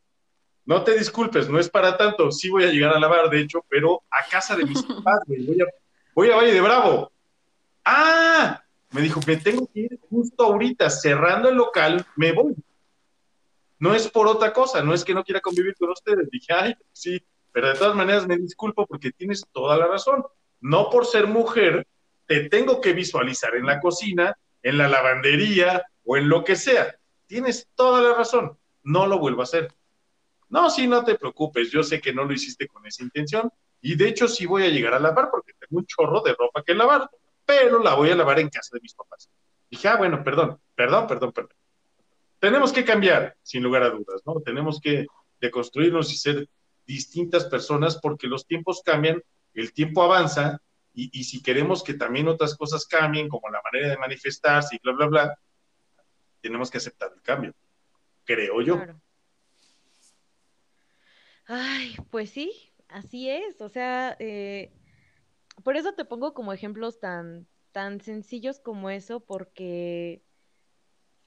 A: no te disculpes, no es para tanto. Sí voy a llegar a lavar, de hecho, pero a casa de mis papás. Voy a, voy a Valle de Bravo. Ah, me dijo, me tengo que ir justo ahorita, cerrando el local, me voy. No es por otra cosa, no es que no quiera convivir con ustedes. Dije, ay, sí, pero de todas maneras me disculpo porque tienes toda la razón. No por ser mujer, te tengo que visualizar en la cocina, en la lavandería o en lo que sea. Tienes toda la razón. No lo vuelvo a hacer. No, sí, no te preocupes. Yo sé que no lo hiciste con esa intención. Y de hecho, sí voy a llegar a lavar porque tengo un chorro de ropa que lavar, pero la voy a lavar en casa de mis papás. Dije, ah, bueno, perdón, perdón, perdón, perdón. Tenemos que cambiar, sin lugar a dudas, ¿no? Tenemos que deconstruirnos y ser distintas personas porque los tiempos cambian, el tiempo avanza y, y si queremos que también otras cosas cambien, como la manera de manifestarse y bla, bla, bla, tenemos que aceptar el cambio, creo yo.
B: Ay, pues sí, así es. O sea, eh, por eso te pongo como ejemplos tan, tan sencillos como eso, porque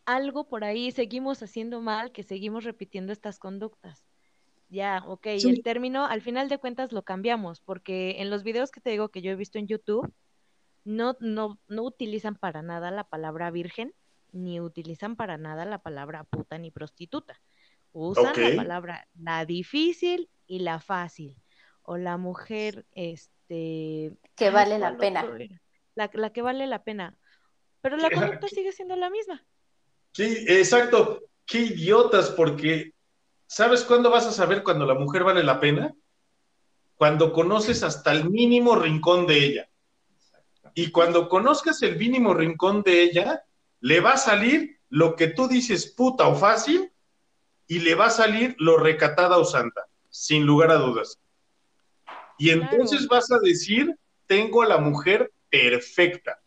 B: algo por ahí seguimos haciendo mal, que seguimos repitiendo estas conductas. Ya, ok,
A: Sí.
B: el término al final de cuentas lo cambiamos, porque en los videos que te digo que yo he visto en YouTube, no, no, no utilizan para nada la palabra virgen, ni utilizan para nada la palabra puta ni prostituta. Usan la palabra la difícil y la fácil. O la mujer, este...
C: Que vale la
B: ¿cuál
C: pena.
B: La, la que vale la pena. Pero la conducta sigue siendo la misma.
A: Sí, exacto. Qué idiotas, porque ¿sabes cuándo vas a saber cuando la mujer vale la pena? Cuando conoces hasta el mínimo rincón de ella. Y cuando conozcas el mínimo rincón de ella, le va a salir lo que tú dices puta o fácil y le va a salir lo recatada o santa, sin lugar a dudas. Y entonces
B: Claro.
A: vas a decir, tengo a la mujer perfecta,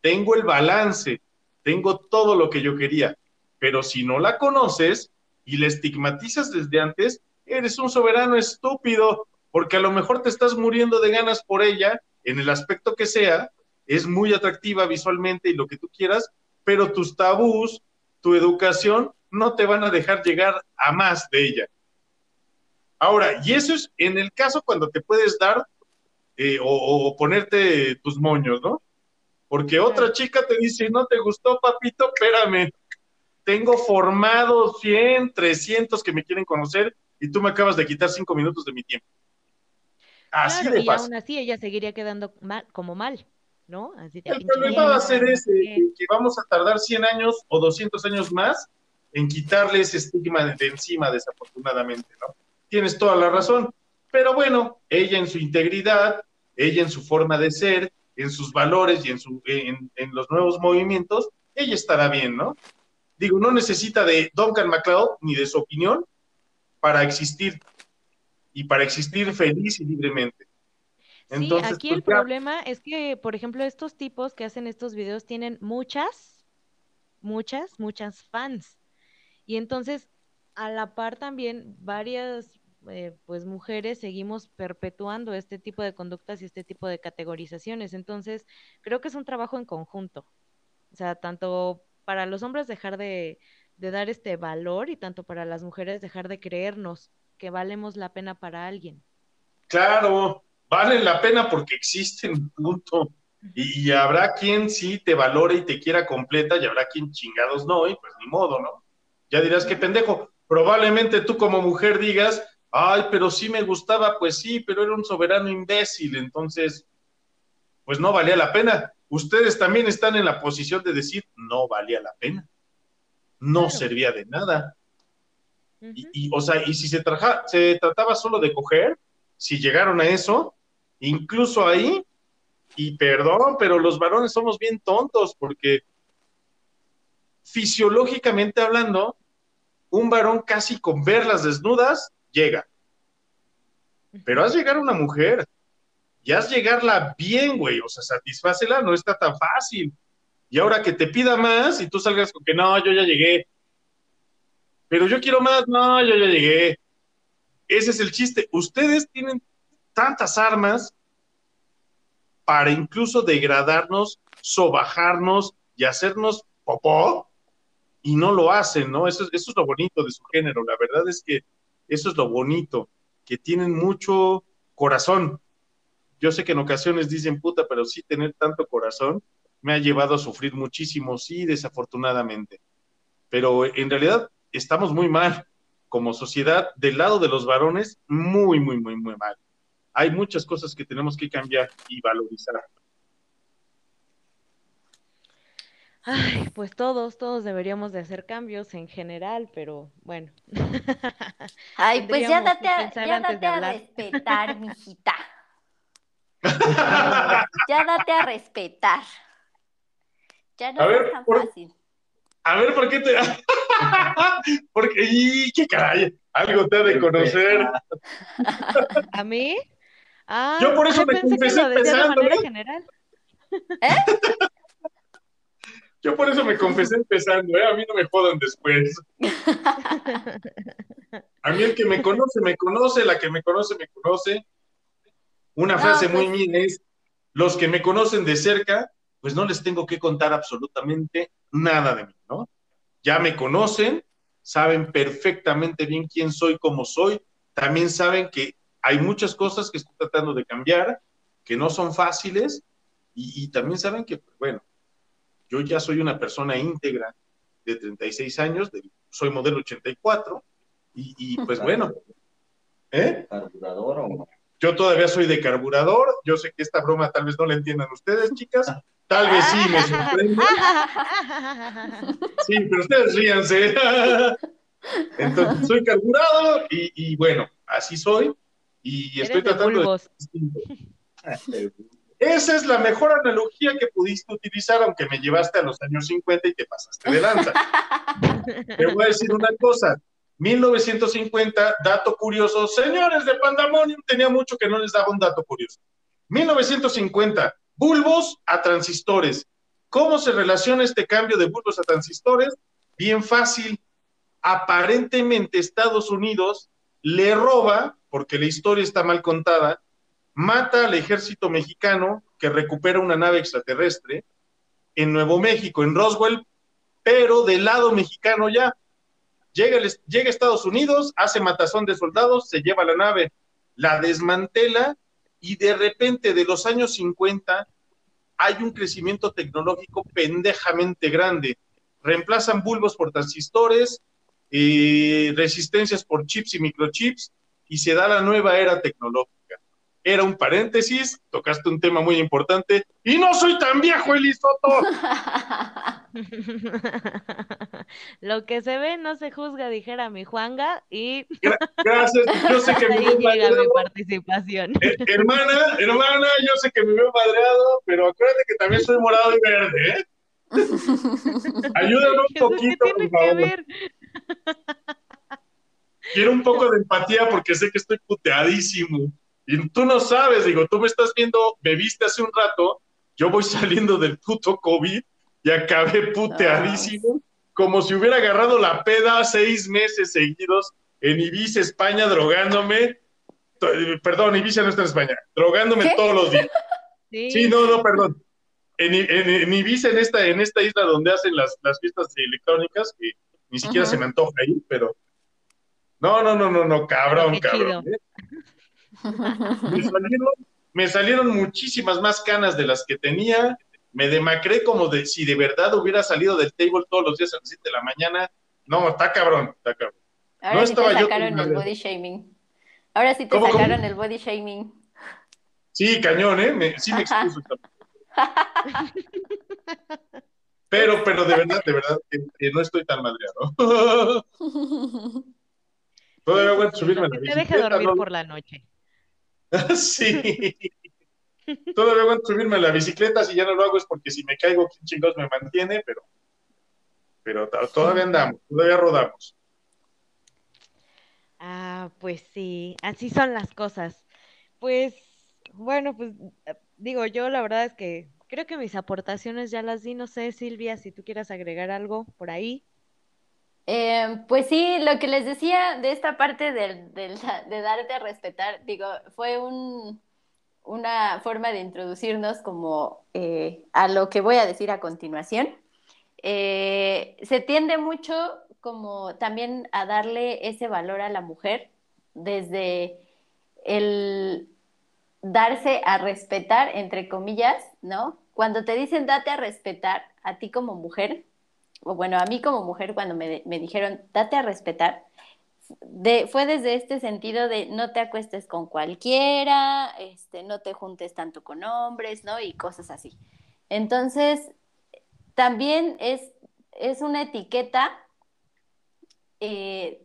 A: tengo el balance, tengo todo lo que yo quería. Pero si no la conoces y la estigmatizas desde antes, eres un soberano estúpido, porque a lo mejor te estás muriendo de ganas por ella, en el aspecto que sea, es muy atractiva visualmente y lo que tú quieras, pero tus tabús, tu educación, no te van a dejar llegar a más de ella. Ahora, y eso es en el caso cuando te puedes dar eh, o, o ponerte tus moños, ¿no? Porque otra chica te dice, no te gustó, papito, espérame. Tengo formado 100, 300 que me quieren conocer y tú me acabas de quitar cinco minutos de mi tiempo. Así
B: Claro,
A: de
B: y
A: fácil.
B: aún así ella seguiría quedando mal, como mal, ¿no? Así de
A: El problema va a ser ese, que vamos a tardar 100 años o 200 años más en quitarle ese estigma de, de encima, desafortunadamente, ¿no? Tienes toda la razón. Pero bueno, ella en su integridad, ella en su forma de ser, en sus valores y en, su, en, en los nuevos movimientos, ella estará bien, ¿no? Digo, no necesita de Duncan MacLeod ni de su opinión para existir y para existir feliz y libremente.
B: Sí, aquí el
A: pues, ya-
B: problema es que, por ejemplo, estos tipos que hacen estos videos tienen muchas, muchas, muchas fans. Y entonces, a la par también, varias, eh, pues, mujeres seguimos perpetuando este tipo de conductas y este tipo de categorizaciones. Entonces, creo que es un trabajo en conjunto. O sea, tanto para los hombres dejar de, de dar este valor y tanto para las mujeres dejar de creernos que valemos la pena para alguien.
A: Claro, valen la pena porque existen, punto. Y, y habrá quien sí te valore y te quiera completa y habrá quien chingados no, y pues ni modo, ¿no? Ya dirás qué pendejo. Probablemente tú como mujer digas, ay, pero sí me gustaba, pues sí, pero era un soberano imbécil, entonces, pues no valía la pena. Ustedes también están en la posición de decir, no valía la pena. No
B: Claro.
A: servía de nada. Y, y, o sea, y si se, traja- se trataba solo de coger, si llegaron a eso, incluso ahí, y perdón, pero los varones somos bien tontos porque fisiológicamente hablando, un varón casi con verlas desnudas llega. Pero haz llegar a una mujer y haz llegarla bien, güey, o sea, satisfácela, no está tan fácil. Y ahora que te pida más y tú salgas con que no, yo ya llegué, pero yo quiero más, no, yo ya llegué. Ese es el chiste. Ustedes tienen tantas armas para incluso degradarnos, sobajarnos y hacernos popó, y no lo hacen, ¿no? Es- eso es lo bonito de su género. La verdad es que eso es lo bonito, que tienen mucho corazón. Yo sé que en ocasiones dicen puta, pero sí tener tanto corazón me ha llevado a sufrir muchísimo, sí, desafortunadamente. Pero en realidad estamos muy mal como sociedad del lado de los varones, muy, muy, muy, muy mal. Hay muchas cosas que tenemos que cambiar y valorizar.
B: Ay, pues todos, todos deberíamos de hacer cambios en general, pero bueno.
C: Ay, pues ya date a, ya date a respetar, mijita. Ya date a respetar. Ya no
A: A
C: es tan
A: por-
C: fácil.
A: A ver, ¿por qué te.? Porque, ¡y qué caray! Algo te ha de conocer.
B: ¿A mí? Ah,
A: Yo por eso me
B: pensé que
A: confesé
B: lo decía de
A: empezando,
B: manera
A: ¿eh?
B: general.
A: Yo por eso me confesé empezando, ¿eh? A mí no me jodan después. A mí el que me conoce, me conoce, la que me conoce, me conoce. Una
C: No,
A: frase muy
C: pues-
A: mía es, los que me conocen de cerca, pues no les tengo que contar absolutamente nada de mí, ¿no? Ya me conocen, saben perfectamente bien quién soy, cómo soy, también saben que hay muchas cosas que estoy tratando de cambiar, que no son fáciles, y, y también saben que, pues, bueno, yo ya soy una persona íntegra de 36 años, de- soy modelo 84, y, y, pues bueno, ¿eh?
E: ¿Carburador o
A: Yo todavía soy de carburador, yo sé que esta broma tal vez no la entiendan ustedes, chicas, tal vez sí me sorprende, sí, pero ustedes ríanse. Entonces, soy carburado y, y bueno, así soy, y estoy tratando de... Esa es la mejor analogía que pudiste utilizar, aunque me llevaste a los años 50 y te pasaste de lanza. Te voy a decir una cosa. 1950, dato curioso. Señores de Pandemonium, tenía mucho que no les daba un dato curioso. 1950, bulbos a transistores. ¿Cómo se relaciona este cambio de bulbos a transistores? Bien fácil. Aparentemente Estados Unidos le roba, porque la historia está mal contada, mata al ejército mexicano que recupera una nave extraterrestre en Nuevo México, en Roswell, pero del lado mexicano ya. Llega, a Estados Unidos, hace matazón de soldados, se lleva la nave, la desmantela y de repente de los años 50 hay un crecimiento tecnológico pendejamente grande. Reemplazan bulbos por transistores, eh, resistencias por chips y microchips y se da la nueva era tecnológica. Era un paréntesis, tocaste un tema muy importante y no soy tan viejo, Elisoto.
B: Lo que se ve no se juzga, dijera mi Juanga, y
A: Gracias, yo sé que me veo
B: llega mi
A: madreado.
B: participación.
A: Eh, hermana, hermana, yo sé que me veo madreado, pero acuérdate que también soy morado y verde, ¿eh? Ayúdame un
B: Jesús, ¿qué
A: poquito, por favor. Quiero un poco de empatía porque sé que estoy puteadísimo. Y tú no sabes, digo, tú me estás viendo, me viste hace un rato, yo voy saliendo del puto COVID y acabé puteadísimo, como si hubiera agarrado la peda seis meses seguidos en Ibiza, España, drogándome. Perdón, Ibiza no está en España, drogándome
C: ¿Qué?
A: todos los días.
B: Sí,
A: Sí, no, no, perdón. En, en- en Ibiza, en esta, en esta isla donde hacen las, las fiestas electrónicas, que ni siquiera se me antoja ir, pero. No, no, no, no, no, cabrón, cabrón. ¿eh? Me salieron, me salieron muchísimas más canas de las que tenía. Me demacré como de si de verdad hubiera salido del table todos los días a las 7 de la mañana. No, está cabrón, está cabrón.
C: Ahora
A: No
C: sí te
A: estaba
C: sacaron el body shaming. Ahora sí te
A: ¿Cómo, cómo?
C: sacaron el body shaming.
A: Sí, cañón, ¿eh? Me- sí me excuso. Pero, pero de verdad, de verdad, que, que no estoy tan madreado. Todavía voy a subirme a la
B: te deje
A: bicicleta.
B: dormir
A: ¿no?
B: por la noche.
A: sí. Todavía voy a subirme a la bicicleta. Si ya no lo hago es porque si me caigo, ¿quién chingados me mantiene? Pero, pero to- todavía andamos, todavía rodamos.
B: Ah, pues sí, así son las cosas. Pues, bueno, pues eh, digo, yo la verdad es que creo que mis aportaciones ya las di. No sé, Silvia, si tú quieras agregar algo por ahí.
C: Eh, pues sí, lo que les decía de esta parte de darte a respetar, digo, fue un, una forma de introducirnos como eh, a lo que voy a decir a continuación. Eh, se tiende mucho como también a darle ese valor a la mujer desde el darse a respetar, entre comillas, ¿no? Cuando te dicen date a respetar a ti como mujer, bueno, a mí como mujer cuando me, me dijeron date a respetar, de, fue desde este sentido de no te acuestes con cualquiera, este, no te juntes tanto con hombres, ¿no? Y cosas así. Entonces, también es, es una etiqueta eh,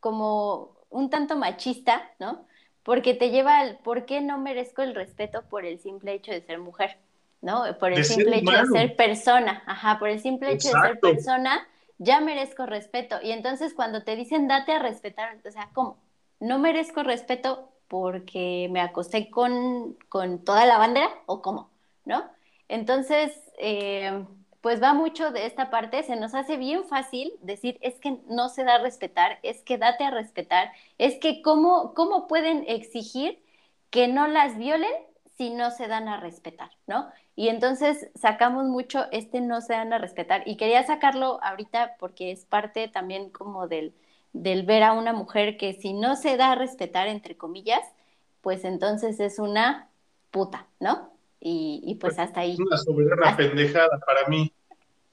C: como un tanto machista, ¿no? Porque te lleva al por qué no merezco el respeto por el simple hecho de ser mujer, ¿no? Por el
A: De
C: simple hecho de ser persona, ajá, por el simple hecho de ser persona, ya merezco respeto. Y entonces cuando te dicen date a respetar, o sea, ¿cómo? No merezco respeto porque me acosté con, con toda la bandera o cómo, ¿no? Entonces, eh, pues va mucho de esta parte, se nos hace bien fácil decir, es que no se da a respetar, es que date a respetar, es que cómo, cómo pueden exigir que no las violen si no se dan a respetar, ¿no? Y entonces sacamos mucho este no se dan a respetar y quería sacarlo ahorita porque es parte también como del, del ver a una mujer que si no se da a respetar, entre comillas, pues entonces es una puta, ¿no? Y, pues hasta ahí.
A: Una soberana pendejada para mí.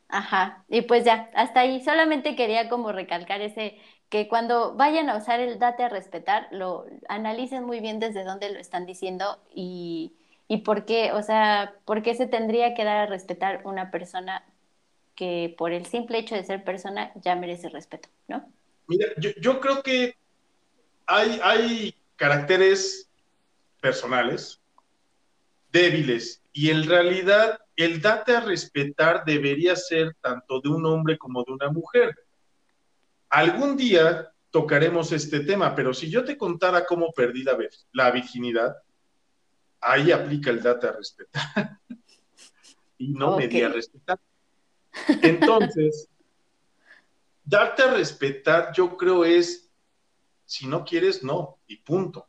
C: Ajá, y pues ya, hasta ahí. Solamente quería como recalcar ese, que cuando vayan a usar el date a respetar, lo analicen muy bien desde dónde lo están diciendo y, y por qué, o sea, por qué se tendría que dar a respetar una persona que por el simple hecho de ser persona ya merece respeto, ¿no?
A: Mira, yo, creo que hay, hay caracteres personales débiles. Y en realidad el date a respetar debería ser tanto de un hombre como de una mujer. Algún día tocaremos este tema, pero si yo te contara cómo perdí la virginidad, ahí aplica el date a respetar. y no me di a respetar. Entonces, darte a respetar, yo creo es, si no quieres, no, y punto.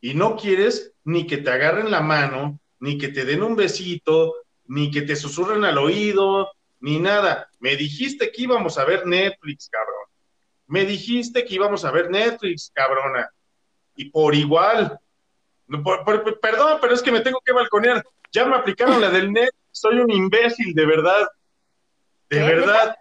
A: Y no quieres ni que te agarren la mano, ni que te den un besito, ni que te susurren al oído, ni nada. Me dijiste que íbamos a ver Netflix, cabrón. Me dijiste que íbamos a ver Netflix, cabrona. Y por igual. Perdón, pero es que me tengo que balconear. Ya me aplicaron la del Netflix. Soy un imbécil, de verdad. De verdad.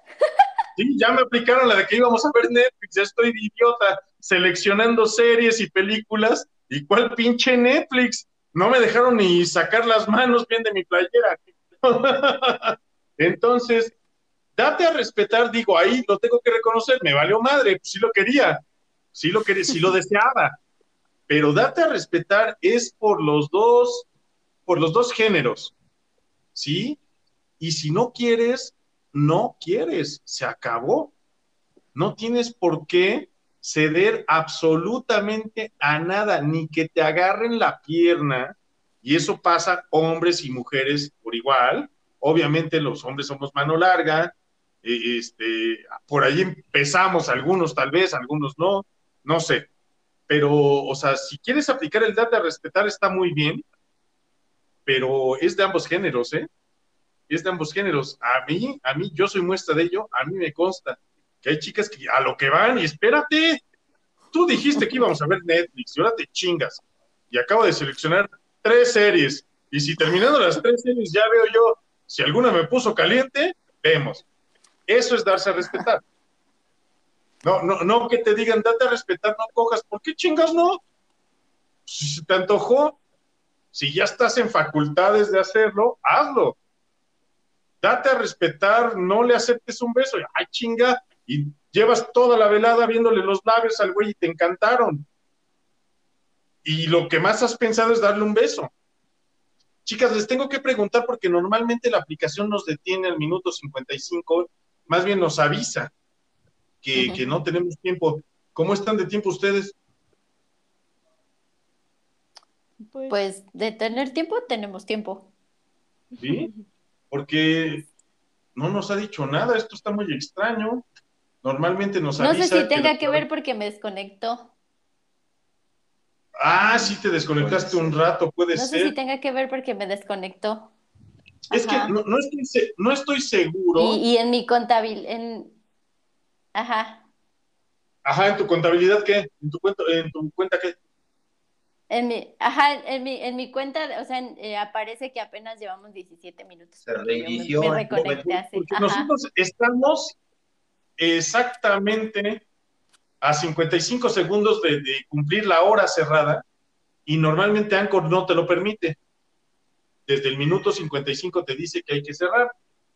A: Sí, ya me aplicaron la de que íbamos a ver Netflix. Ya estoy idiota seleccionando series y películas. ¿Y cuál pinche Netflix? no me dejaron ni sacar las manos bien de mi playera. Entonces, date a respetar, digo, ahí lo tengo que reconocer, me valió madre, sí lo quería, sí lo quería, sí lo deseaba, pero date a respetar es por los dos, por los dos géneros, ¿sí? Y si no quieres, no quieres, se acabó. No tienes por qué ceder absolutamente a nada, ni que te agarren la pierna, y eso pasa hombres y mujeres por igual. Obviamente los hombres somos mano larga, e, este, por ahí empezamos algunos tal vez, algunos no, no sé. Pero, o sea, si quieres aplicar el date a respetar está muy bien, pero es de ambos géneros, ¿eh? Es de ambos géneros. A mí, a mí, yo soy muestra de ello, a mí me consta que hay chicas que a lo que van y espérate, tú dijiste que íbamos a ver Netflix y ahora te chingas. Y acabo de seleccionar tres series. Y si terminando las tres series ya veo yo, si alguna me puso caliente, vemos. Eso es darse a respetar. No, no, no que te digan, date a respetar, no cojas. ¿Por qué chingas no? Si te antojó, si ya estás en facultades de hacerlo, hazlo. Date a respetar, no le aceptes un beso. Ay, chinga, y llevas toda la velada viéndole los labios al güey y te encantaron. Y lo que más has pensado es darle un beso. Chicas, les tengo que preguntar porque normalmente la aplicación nos detiene al minuto 55, más bien nos avisa que, que no tenemos tiempo. ¿Cómo están de tiempo ustedes?
C: Pues, pues de tener tiempo, tenemos tiempo.
A: ¿Sí? Porque no nos ha dicho nada, esto está muy extraño. Normalmente nos avisa.
C: No sé si tenga que, ver porque me desconectó.
A: Ah, sí, te desconectaste un rato, puede ser.
C: No sé si tenga que ver porque me desconectó.
A: Es que no, estoy, seguro.
C: Y, en mi contabilidad, en... Ajá.
A: Ajá, ¿en tu contabilidad qué? ¿En tu, cuenta, en tu cuenta qué?
C: En mi, ajá, en mi, en mi cuenta, o sea, eh, aparece que apenas llevamos 17 minutos.
E: Se reinició. Me,
C: reconecté
A: nosotros estamos exactamente a 55 segundos de, cumplir la hora cerrada y normalmente Anchor no te lo permite. Desde el minuto 55 te dice que hay que cerrar.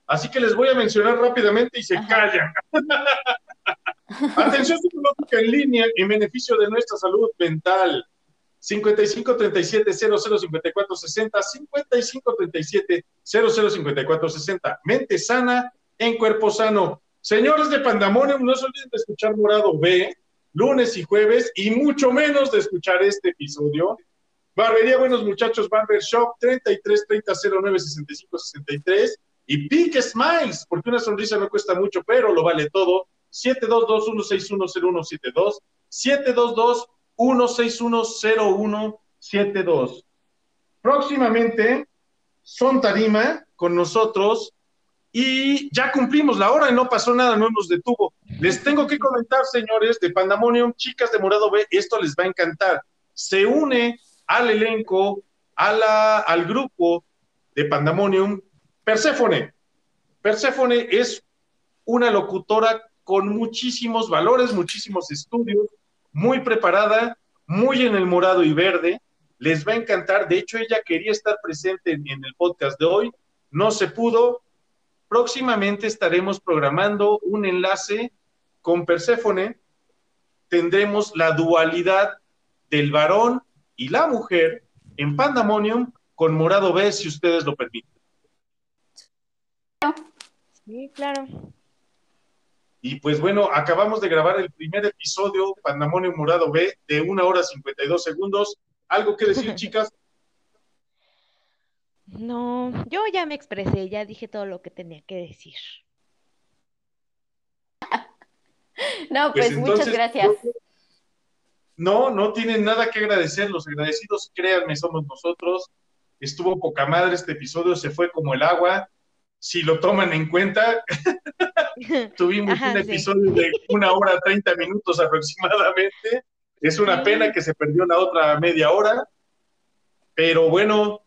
A: Así que les voy a mencionar rápidamente y se callan. Atención psicológica en línea en beneficio de nuestra salud mental. 55 37 00 54 60 55 37 00 54 60 mente sana en cuerpo sano Señores de Pandemonium, no se olviden de escuchar Morado B lunes y jueves, y mucho menos de escuchar este episodio. Barbería Buenos Muchachos Barber Shop 33 30 09 65 63 y Pink Smiles, porque una sonrisa no cuesta mucho, pero lo vale todo. 722-1610172, 722-1610172. Próximamente, Son Tarima con nosotros y ya cumplimos la hora y no pasó nada, no nos detuvo. Les tengo que comentar, señores de Pandemonium, chicas de Morado B, esto les va a encantar. Se une al elenco, a la, al grupo de Pandemonium Perséfone. Perséfone es una locutora con muchísimos valores, muchísimos estudios, muy preparada, muy en el morado y verde. Les va a encantar. De hecho, ella quería estar presente en, el podcast de hoy. No se pudo. Próximamente estaremos programando un enlace con Perséfone. Tendremos la dualidad del varón y la mujer en Pandemonium con Morado B, si ustedes lo permiten.
B: Sí, claro.
A: Y pues bueno, acabamos de grabar el primer episodio, Pandamonio Morado B, de una hora 52 segundos. ¿Algo que decir, chicas?
B: No, yo ya me expresé, ya dije todo lo que tenía que decir.
C: No, pues,
A: Pues
C: muchas gracias.
A: No, no tienen nada que agradecer. Los agradecidos, créanme, somos nosotros. Estuvo poca madre este episodio, se fue como el agua. Si lo toman en cuenta, tuvimos
B: Ajá,
A: un
B: sí.
A: episodio de una hora 30 minutos aproximadamente. Es una
B: Sí.
A: pena que se perdió la otra media hora. Pero bueno,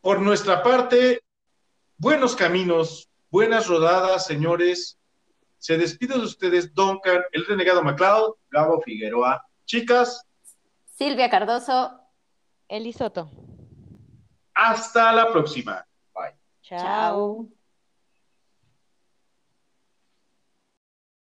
A: por nuestra parte, buenos caminos, buenas rodadas, señores. Se despide de ustedes, Duncan, el renegado MacLeod.
E: Gabo Figueroa.
A: Chicas,
C: Silvia Cardoso,
B: Elisoto.
A: hasta la próxima.
C: Chao.